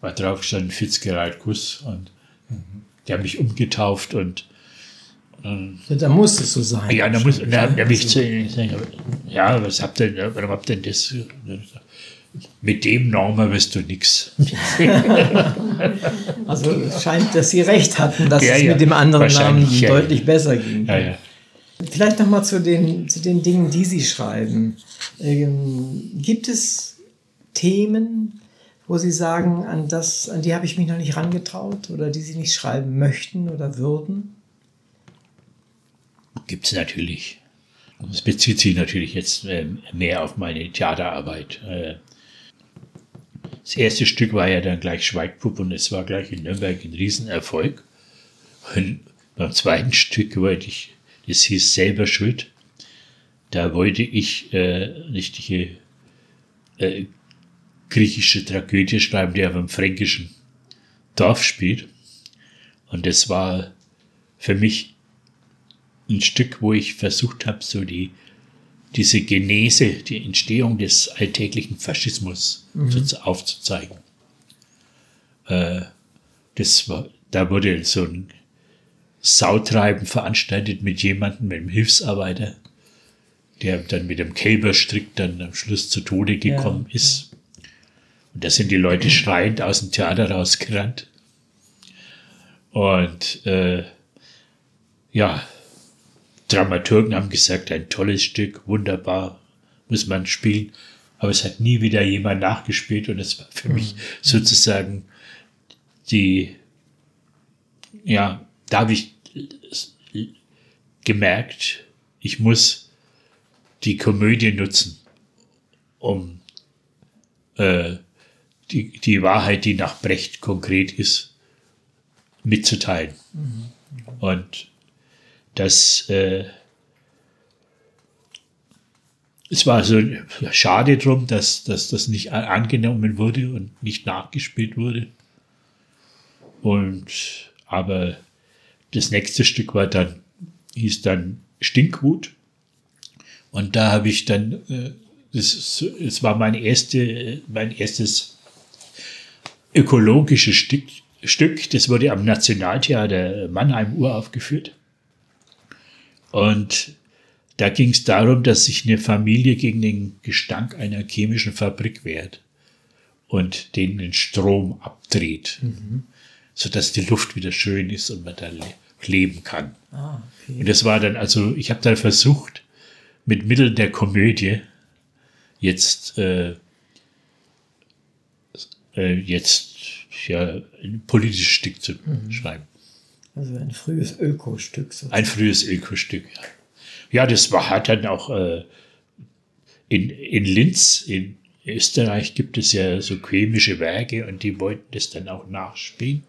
war drauf gestanden Fitzgerald Kuss. Und die haben mich umgetauft und Da muss es so sein. ja, da muss, da hat er mich zu, ja, was habt ihr, warum habt ihr denn das? Mit dem Norma wirst du nix. Also es scheint, dass Sie recht hatten, dass Ja, es ja. mit dem anderen Namen ja, deutlich besser ging. Vielleicht nochmal zu den, zu den Dingen, die Sie schreiben. Ähm, gibt es Themen, wo Sie sagen, an, das, an die habe ich mich noch nicht rangetraut oder die Sie nicht schreiben möchten oder würden? Gibt es natürlich. Es bezieht sich natürlich jetzt ähm, mehr auf meine Theaterarbeit. Das erste Stück war ja dann gleich Schweigpupp und es war gleich in Nürnberg ein Riesenerfolg. Und beim zweiten Stück wollte ich, das hieß selber schuld, da wollte ich äh, richtige äh, griechische Tragödie schreiben, die auf einem fränkischen Dorf spielt. Und das war für mich ein Stück, wo ich versucht habe, so die, diese Genese, die Entstehung des alltäglichen Faschismus so aufzuzeigen. Äh, das war, da wurde so ein Sautreiben veranstaltet mit jemandem, mit einem Hilfsarbeiter, der dann mit dem Kälberstrick dann am Schluss zu Tode gekommen ist. Und da sind die Leute schreiend aus dem Theater rausgerannt. Und äh, ja, Dramaturgen haben gesagt, ein tolles Stück, wunderbar, muss man spielen. Aber es hat nie wieder jemand nachgespielt und es war für mich sozusagen die, ja, da habe ich gemerkt, ich muss die Komödie nutzen, um äh, die, die Wahrheit, die nach Brecht konkret ist, mitzuteilen. Und das, äh, es war so schade drum, dass, dass das nicht angenommen wurde und nicht nachgespielt wurde. Und, aber das nächste Stück war dann, hieß dann Stinkwut. Und da habe ich dann, äh, es war mein, erste, mein erstes ökologisches Stück, Stück, das wurde am Nationaltheater Mannheim uraufgeführt. Und da ging es darum, dass sich eine Familie gegen den Gestank einer chemischen Fabrik wehrt und denen den Strom abdreht, sodass die Luft wieder schön ist und man da le leben kann. Ah, okay. Und das war dann, also ich habe dann versucht, mit Mitteln der Komödie jetzt, äh, äh, jetzt ja, ein politisches Stück zu schreiben. Also ein frühes Ökostück. sozusagen. Ein frühes Ökostück, ja. Ja, das war hat dann auch äh, in, in Linz, in Österreich, gibt es ja so chemische Werke und die wollten das dann auch nachspielen.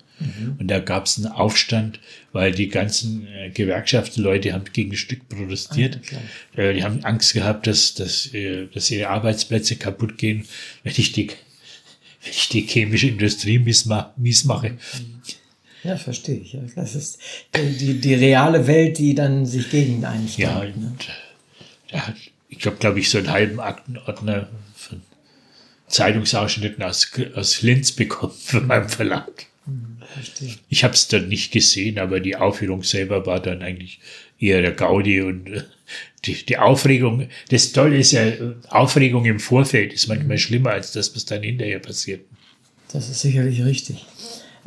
Und da gab es einen Aufstand, weil die ganzen äh, Gewerkschaftsleute haben gegen das Stück protestiert. Ah, äh, die haben Angst gehabt, dass, dass, äh, dass ihre Arbeitsplätze kaputt gehen, wenn ich die, wenn ich die chemische Industrie missma mache. Ja, verstehe ich. Ja, Das ist die, die, die reale Welt, die dann sich gegen einen Ja, stellt. ne? und da hat, ich habe, glaube ich, so einen halben Aktenordner von Zeitungsausschnitten aus, aus Linz bekommen von meinem Verlag. Verstehe. Ich habe es dann nicht gesehen, aber die Aufführung selber war dann eigentlich eher der Gaudi und äh, die, die Aufregung. Das Tolle ist ja, Aufregung im Vorfeld ist manchmal schlimmer als das, was dann hinterher passiert. Das ist sicherlich richtig.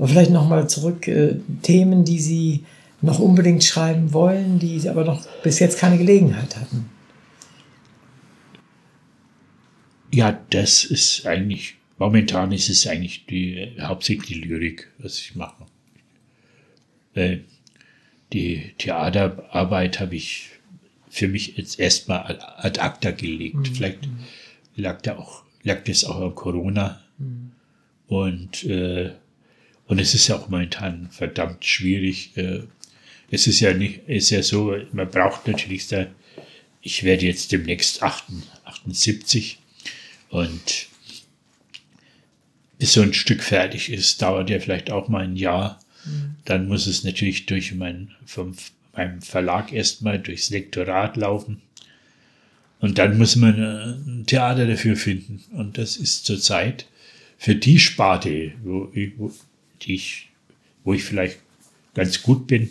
Aber vielleicht nochmal zurück, äh, Themen, die Sie noch unbedingt schreiben wollen, die Sie aber noch bis jetzt keine Gelegenheit hatten. Ja, das ist eigentlich, momentan ist es eigentlich die, hauptsächlich die Lyrik, was ich mache. Äh, die Theaterarbeit habe ich für mich jetzt erstmal ad- acta gelegt. Vielleicht lag da auch, lag das auch an Corona. Und, äh, und es ist ja auch momentan verdammt schwierig. Äh, es ist ja nicht, ist ja so, man braucht natürlich da, ich werde jetzt demnächst 78, 78 und bis so ein Stück fertig ist, dauert ja vielleicht auch mal ein Jahr. Dann muss es natürlich durch mein, vom, meinem Verlag erstmal durchs Lektorat laufen. Und dann muss man äh, ein Theater dafür finden. Und das ist zurzeit für die Sparte, wo, wo, die ich, wo ich vielleicht ganz gut bin,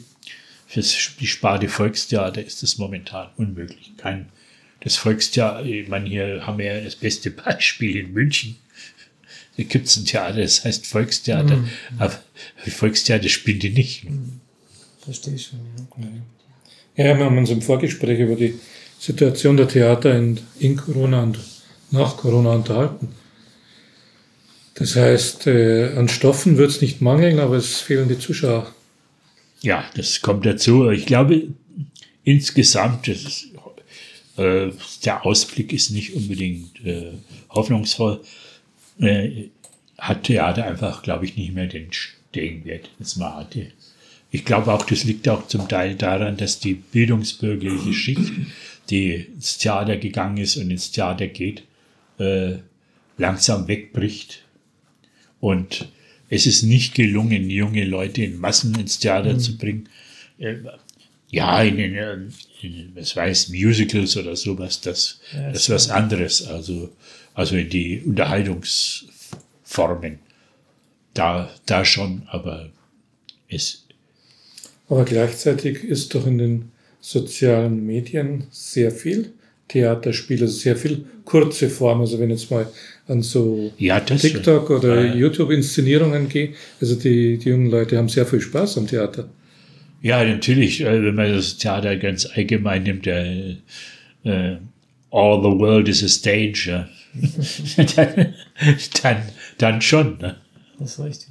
für die Sparte Volkstheater ist das momentan unmöglich. Kein, das Volkstheater, ich meine, hier haben wir ja das beste Beispiel in München. Da gibt es ein Theater, das heißt Volkstheater, aber Volkstheater spielen die nicht. Verstehe schon, ja. Ja, wir haben uns im Vorgespräch über die Situation der Theater in, in Corona und nach Corona unterhalten. Das heißt, äh, an Stoffen wird es nicht mangeln, aber es fehlen die Zuschauer. Ja, das kommt dazu. Ich glaube, insgesamt, das ist, äh, der Ausblick ist nicht unbedingt äh, hoffnungsvoll. Äh, hat Theater einfach, glaube ich, nicht mehr den Stellenwert, das man hatte. Ich glaube auch, das liegt auch zum Teil daran, dass die bildungsbürgerliche Schicht, die ins Theater gegangen ist und ins Theater geht, äh, langsam wegbricht. Und es ist nicht gelungen, junge Leute in Massen ins Theater zu bringen. Äh, Ja, in, in, in was weiß, Musicals oder sowas, das, Ja, das ist was anderes. Also, also in die Unterhaltungsformen. Da, da schon, aber es, Aber gleichzeitig ist doch in den sozialen Medien sehr viel Theaterspiel, also sehr viel kurze Form. Also wenn jetzt mal an so ja, das TikTok oder Ja. YouTube-Inszenierungen gehe, also die, die jungen Leute haben sehr viel Spaß am Theater. Ja, natürlich, äh, wenn man das Theater ganz allgemein nimmt, äh, äh, All the world is a stage, ja. dann, dann, dann schon. Ne? Das ist richtig.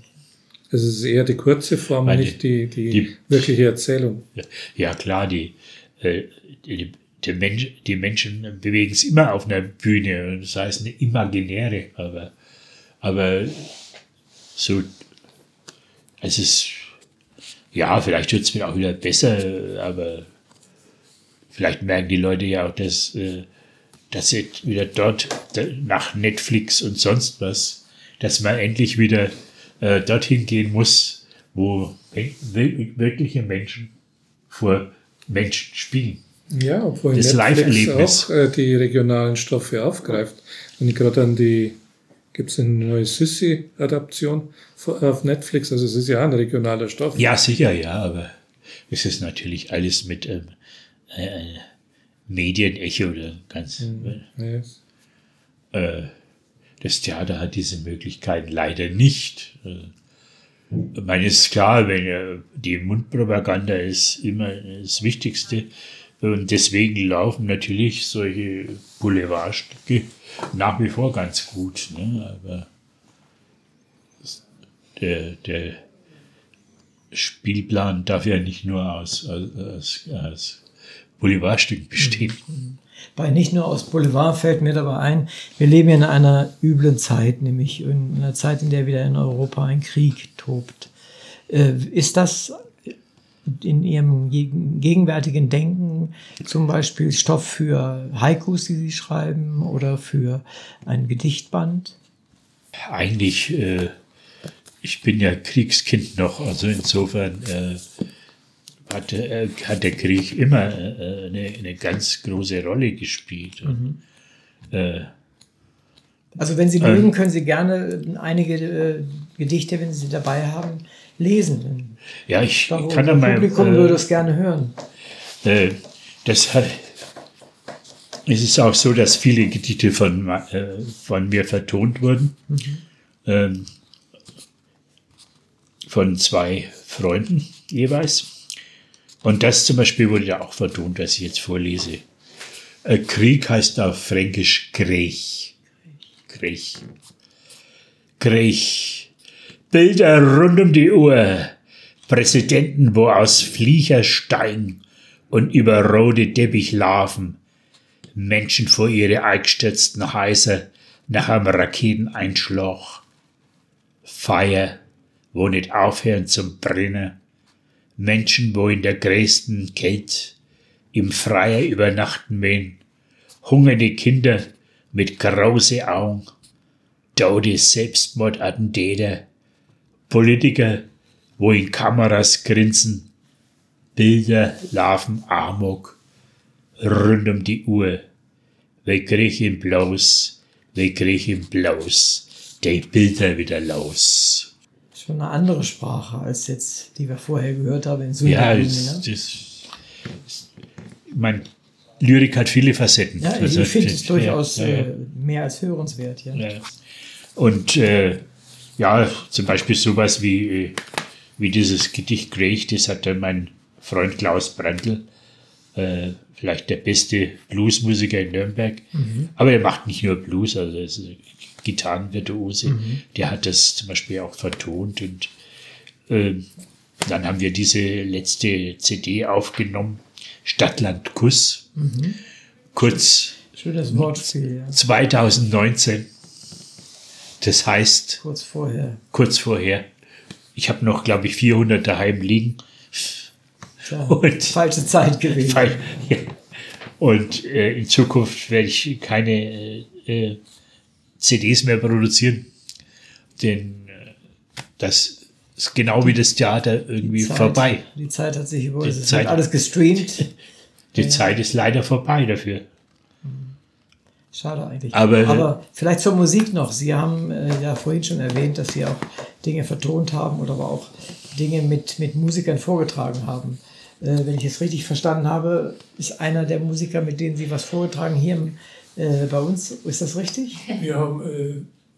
Also es ist eher die kurze Form, Weil nicht die, die, die- wirkliche Erzählung. Ja, Ja, klar, die, äh, die, die, Mensch, die Menschen bewegen es immer auf einer Bühne, das heißt eine imaginäre, aber, aber so, es ist, ja, vielleicht wird es mir auch wieder besser, aber vielleicht merken die Leute ja auch, dass, äh, dass sie wieder dort nach Netflix und sonst was, dass man endlich wieder äh, dorthin gehen muss, wo wir- wirkliche Menschen vor Menschen spielen. Ja, obwohl Das Live-Erlebnis. auch äh, die regionalen Stoffe aufgreift. Wenn ich gerade an die, gibt es eine neue Sissy-Adaption auf Netflix, also es ist ja ein regionaler Stoff. Ja, sicher, ja, aber es ist natürlich alles mit ähm, äh, Medienecho oder ganz. Ja. Äh, das Theater hat diese Möglichkeiten leider nicht. Äh, ich meine, ist klar, wenn äh, die Mundpropaganda ist immer das Wichtigste. Und deswegen laufen natürlich solche Boulevardstücke nach wie vor ganz gut. Ne? Aber der, der Spielplan darf ja nicht nur aus, aus, aus, Boulevardstücken bestehen. Bei nicht nur aus Boulevard fällt mir dabei ein, wir leben in einer üblen Zeit, nämlich in einer Zeit, in der wieder in Europa ein Krieg tobt. Äh, Ist das in Ihrem geg- gegenwärtigen Denken zum Beispiel Stoff für Haikus, die Sie schreiben, oder für ein Gedichtband? Eigentlich, äh, ich bin ja Kriegskind noch, also insofern äh, hat, der- äh, hat der Krieg immer äh, eine, eine ganz große Rolle gespielt. Äh, Also wenn Sie Ähm. mögen, können Sie gerne einige äh, Gedichte, wenn Sie sie dabei haben, lesen. ja, ich glaube, kann da mal. Publikum äh, würde es gerne hören. Äh, das es ist auch so, dass viele Gedichte von, äh, von mir vertont wurden. Ähm, von zwei Freunden jeweils. Und das zum Beispiel wurde ja auch vertont, was ich jetzt vorlese. Äh, Krieg heißt auf Fränkisch Krieg. Krieg. Krieg. Bilder rund um die Uhr. Präsidenten, wo aus Fliecherstein und über rote Teppich laufen. Menschen vor ihre eingestürzten Häuser nach einem Raketeneinschlag. Feier, wo nicht aufhören zum Brennen. Menschen, wo in der größten Kälte im Freier übernachten mähen. Hungernde Kinder mit große Augen. Tote Selbstmordattentäter. Politiker, wo in Kameras grinsen. Bilder laufen Amok. Rund um die Uhr. Wer krieg ihn bloß, krieg ihn bloß. Die Bilder wieder los. Schon eine andere Sprache als jetzt, die wir vorher gehört haben in Ja, Synagogen. das, ne? das, mein Lyrik hat viele Facetten. ja, Also, ich finde es ja, durchaus ja, ja. Äh, mehr als hörenswert. Ja. Ja. Und äh, ja, zum Beispiel sowas wie, äh, wie dieses Gedicht Greich, das hat dann mein Freund Klaus Brandl, äh, vielleicht der beste Bluesmusiker in Nürnberg. Aber er macht nicht nur Blues, also er ist Gitarrenvirtuose. Der hat das zum Beispiel auch vertont und ähm, dann haben wir diese letzte CD aufgenommen, Stadtland Kuss. Kurz Schönes Wortspiel, ja. 2019. Das heißt, kurz vorher. kurz vorher. Ich habe noch, glaube ich, 400 daheim liegen. Tja, Und- falsche Zeit gewesen. Weil, ja. Und äh, in Zukunft werde ich keine äh, äh, CDs mehr produzieren, denn äh, das ist genau wie das Theater irgendwie Zeit, vorbei. Die Zeit hat sich über Die Zeit- alles gestreamt. Die Zeit ist leider vorbei dafür. Schade eigentlich. Aber- Aber vielleicht zur Musik noch. Sie haben äh, ja vorhin schon erwähnt, dass Sie auch Dinge vertont haben oder aber auch Dinge mit, mit Musikern vorgetragen haben. Äh, wenn ich es richtig verstanden habe, ist einer der Musiker, mit denen Sie was vorgetragen hier äh, bei uns. Ist das richtig? Wir haben äh,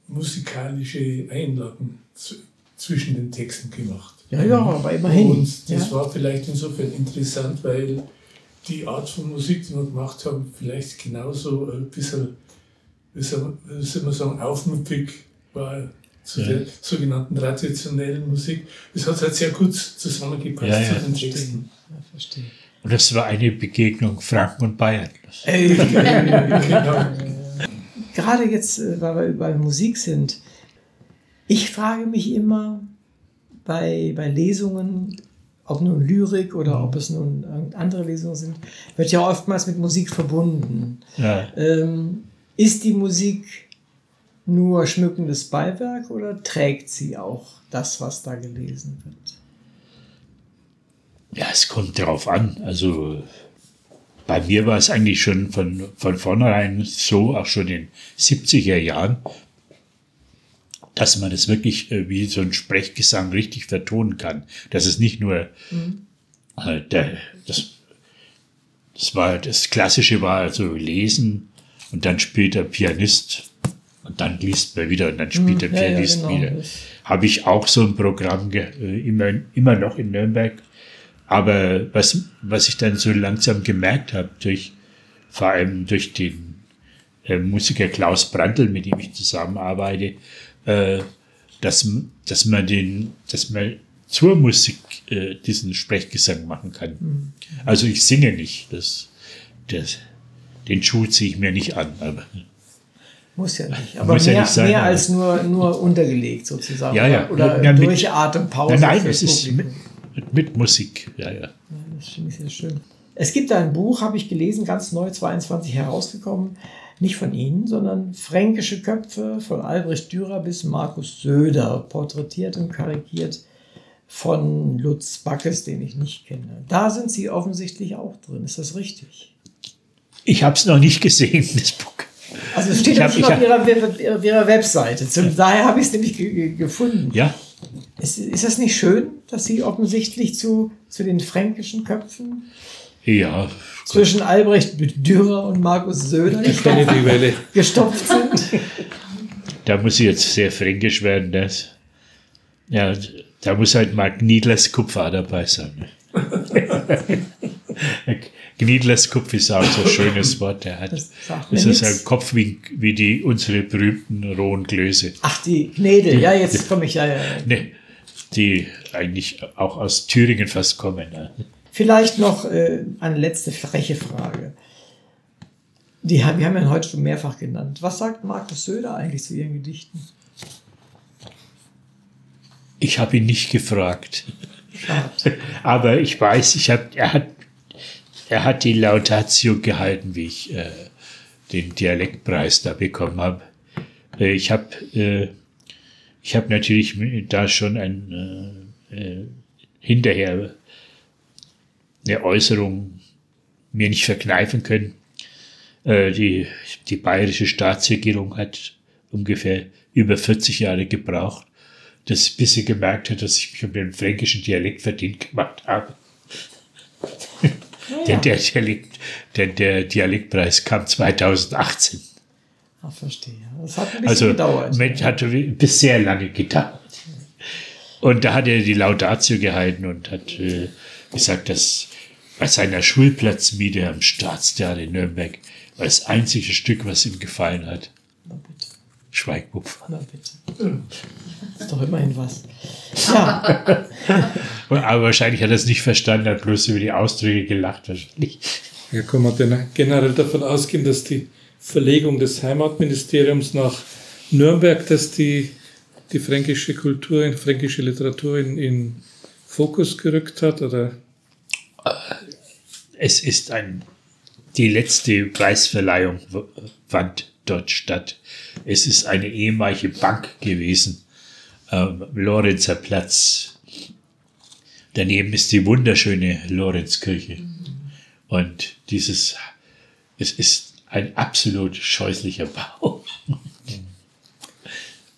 musikalische Einlagen z- zwischen den Texten gemacht. Ja, ja, aber immerhin. Und das ja. war vielleicht insofern interessant, weil die Art von Musik, die wir gemacht haben, vielleicht genauso ein bisschen, wie soll wie soll man sagen, aufmüpfig war zu Ja. der sogenannten traditionellen Musik. Es hat halt sehr gut zusammengepasst Ja, ja, zu den Texten. Ja, verstehe. Und das war eine Begegnung Franken und Bayern. Ey, Genau. gerade jetzt, äh, weil wir bei Musik sind, ich frage mich immer bei, bei Lesungen, ob nun Lyrik oder ob es nun andere Lesungen sind, wird ja oftmals mit Musik verbunden. Ja. Ähm, ist die Musik nur schmückendes Beiwerk oder trägt sie auch das, was da gelesen wird? Ja, es kommt drauf an. Also bei mir war es eigentlich schon von, von vornherein so, auch schon in 70er Jahren, dass man das wirklich äh, wie so ein Sprechgesang richtig vertonen kann. Dass es nicht nur äh, der, das, das war das Klassische war also lesen und dann spielt der Pianist und dann liest man wieder und dann spielt der ja, ja, Pianist genau. wieder. Habe ich auch so ein Programm äh, immer, immer noch in Nürnberg. Aber was, was ich dann so langsam gemerkt habe, durch, vor allem durch den äh, Musiker Klaus Brandl, mit dem ich zusammenarbeite, äh, dass, dass man den, dass man zur Musik äh, diesen Sprechgesang machen kann. Also ich singe nicht, das, das, den Schuh ziehe ich mir nicht an, aber Muss ja nicht. Aber Muss ja mehr, nicht sein, mehr als nur, nur untergelegt sozusagen. Ja, ja. Oder, Ja, mit- durch Atempause. nein, nein, es ist mit, mit Musik, ja, ja. Das finde ich sehr schön. Es gibt ein Buch, habe ich gelesen, ganz neu, 22 herausgekommen. Nicht von Ihnen, sondern Fränkische Köpfe von Albrecht Dürer bis Markus Söder, porträtiert und karikiert von Lutz Backes, den ich nicht kenne. Da sind Sie offensichtlich auch drin. Ist das richtig? Ich habe es noch nicht gesehen, das Buch. Also es steht Ich auch hab- schon ich auf ihrer, ihrer, ihrer Webseite. Zum, daher habe ich es nämlich ge ge gefunden. Ja, Ist, ist das nicht schön, dass Sie offensichtlich zu, zu den fränkischen Köpfen ja, zwischen Albrecht Dürer und Markus Söder kenne die Welle. gestopft sind? da muss ich jetzt sehr fränkisch werden. Das. Ja, da muss halt mal Gnidlers Kupfer dabei sein. Gnidlers Kupfer ist auch so ein schönes Wort. Der hat, Das ist nix. ein Kopf wie, wie die, unsere berühmten rohen Klöße. Ach, die Gnädel. Ja, jetzt komme ich ja. ja. Ne, die eigentlich auch aus Thüringen fast kommen. Ne? Vielleicht noch äh, eine letzte freche Frage. Die haben, wir haben ihn heute schon mehrfach genannt. Was sagt Markus Söder eigentlich zu Ihren Gedichten? Ich habe ihn nicht gefragt. Schade. Aber ich weiß, ich hab, er, hat, er hat die Laudatio gehalten, wie ich äh, den Dialektpreis da bekommen habe. Äh, ich habe äh, ich hab natürlich da schon ein, äh, äh, hinterher eine Äußerung mir nicht verkneifen können. Äh, die, die bayerische Staatsregierung hat ungefähr über 40 Jahre gebraucht, dass bis sie gemerkt hat, dass ich mich um den fränkischen Dialekt verdient gemacht habe. denn, der Dialekt, denn der Dialektpreis kam 2018. Ah, verstehe. Das hat ein bisschen Also gedauert. Moment, hat bis sehr lange gedauert. Und da hat er die Laudatio gehalten und hat äh, gesagt, dass bei seiner Schulplatzmiete am Staatstheater in Nürnberg war das einzige Stück, was ihm gefallen hat. Na bitte. Schweigwupfer. Na bitte. Ist doch immerhin was. Ja, Aber wahrscheinlich hat er es nicht verstanden, hat bloß über die Ausdrücke gelacht wahrscheinlich. Ja, kann man denn generell davon ausgehen, dass die Verlegung des Heimatministeriums nach Nürnberg, dass die, die fränkische Kultur, in fränkische Literatur in, in Fokus gerückt hat? Oder? Es ist ein, die letzte Preisverleihung fand dort statt. Es ist eine ehemalige Bank gewesen. am Lorenzer Platz. Daneben ist die wunderschöne Lorenzkirche. Und dieses, es ist ein absolut scheußlicher Bau.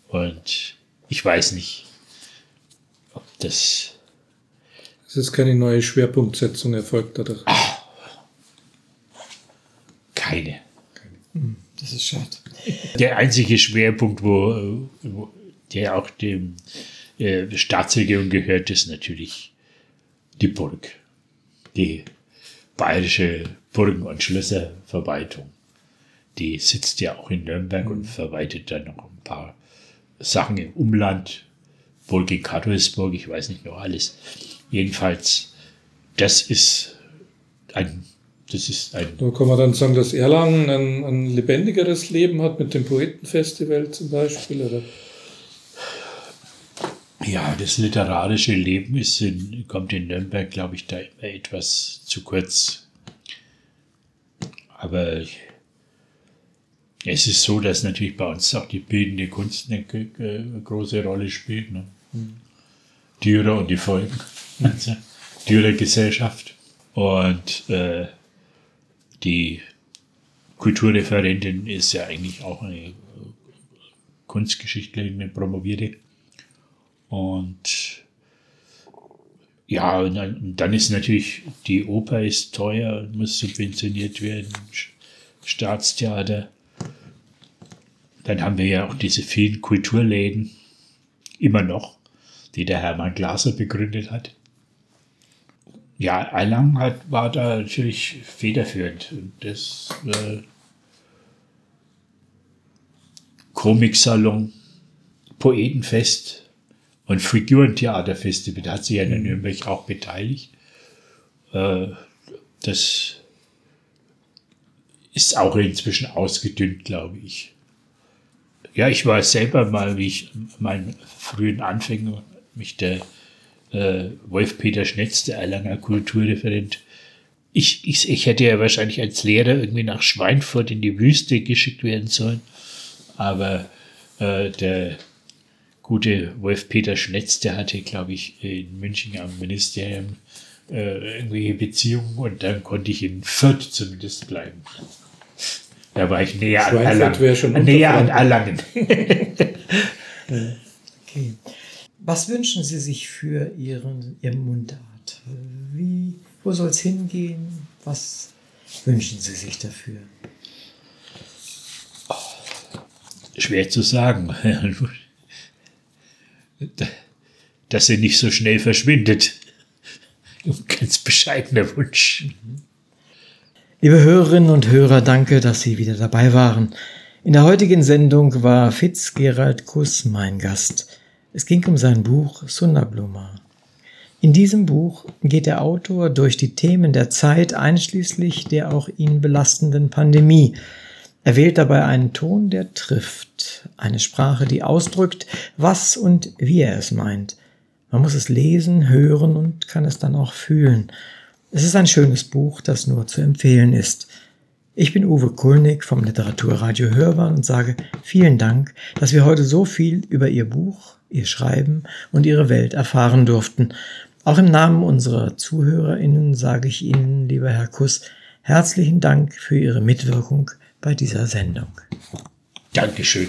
Und ich weiß nicht, ob das Es ist keine neue Schwerpunktsetzung erfolgt dadurch. keine. Das ist schade. Der einzige Schwerpunkt, wo, wo der auch dem äh, Staatsregierung gehört, ist natürlich die Burg. Die bayerische Burgen- und Schlösserverwaltung. Die sitzt ja auch in Nürnberg und verwaltet dann noch ein paar Sachen im Umland. Burg in Kadolsburg, ich weiß nicht noch alles. Jedenfalls, das ist ein, das ist ein Da kann man dann sagen, dass Erlangen ein, ein lebendigeres Leben hat mit dem Poetenfestival zum Beispiel. Oder? Ja, das literarische Leben ist in, kommt in Nürnberg, glaube ich, da immer etwas zu kurz. Aber es ist so, dass natürlich bei uns auch die bildende Kunst eine g- große Rolle spielt. Ne? Dürer und die Folgen. Also, Dürer Gesellschaft. Und äh, die Kulturreferentin ist ja eigentlich auch eine Kunstgeschichtlerin, eine promovierte. Und ja, und dann, und dann ist natürlich, die Oper ist teuer und muss subventioniert werden, Staatstheater. Dann haben wir ja auch diese vielen Kulturläden, immer noch, die der Hermann Glaser begründet hat. Ja, Erlangen hat, war da natürlich federführend. Das äh, Komiksalon, Poetenfest und Figurentheaterfestival, da hat sich ja in Nürnberg auch beteiligt. Äh, das ist auch inzwischen ausgedünnt, glaube ich. Ja, ich war selber mal, wie ich meinen frühen Anfängen, mich der äh, Wolf-Peter Schnetz, der Erlanger Kulturreferent, ich, ich, ich hätte ja wahrscheinlich als Lehrer irgendwie nach Schweinfurt in die Wüste geschickt werden sollen. Aber äh, der gute Wolf-Peter Schnetz, der hatte, glaube ich, in München am Ministerium äh, irgendwelche Beziehungen und dann konnte ich in Fürth zumindest bleiben. Da war ich näher an wäre schon Erlangen. Näher an. Erlangen. Okay. Was wünschen Sie sich für Ihren, Ihr Mundart? Wie, wo soll es hingehen? Was wünschen Sie sich dafür? Schwer zu sagen. Dass sie nicht so schnell verschwindet. Ein ganz bescheidener Wunsch. Liebe Hörerinnen und Hörer, danke, dass Sie wieder dabei waren. In der heutigen Sendung war Fitz Gerald Kuss mein Gast. Es ging um sein Buch Sunderbluma. In diesem Buch geht der Autor durch die Themen der Zeit, einschließlich der auch ihn belastenden Pandemie. Er wählt dabei einen Ton, der trifft, eine Sprache, die ausdrückt, was und wie er es meint. Man muss es lesen, hören und kann es dann auch fühlen. Es ist ein schönes Buch, das nur zu empfehlen ist. Ich bin Uwe Kulnig vom Literaturradio Hörbahn und sage vielen Dank, dass wir heute so viel über Ihr Buch, Ihr Schreiben und Ihre Welt erfahren durften. Auch im Namen unserer ZuhörerInnen sage ich Ihnen, lieber Herr Kuss, herzlichen Dank für Ihre Mitwirkung bei dieser Sendung. Dankeschön.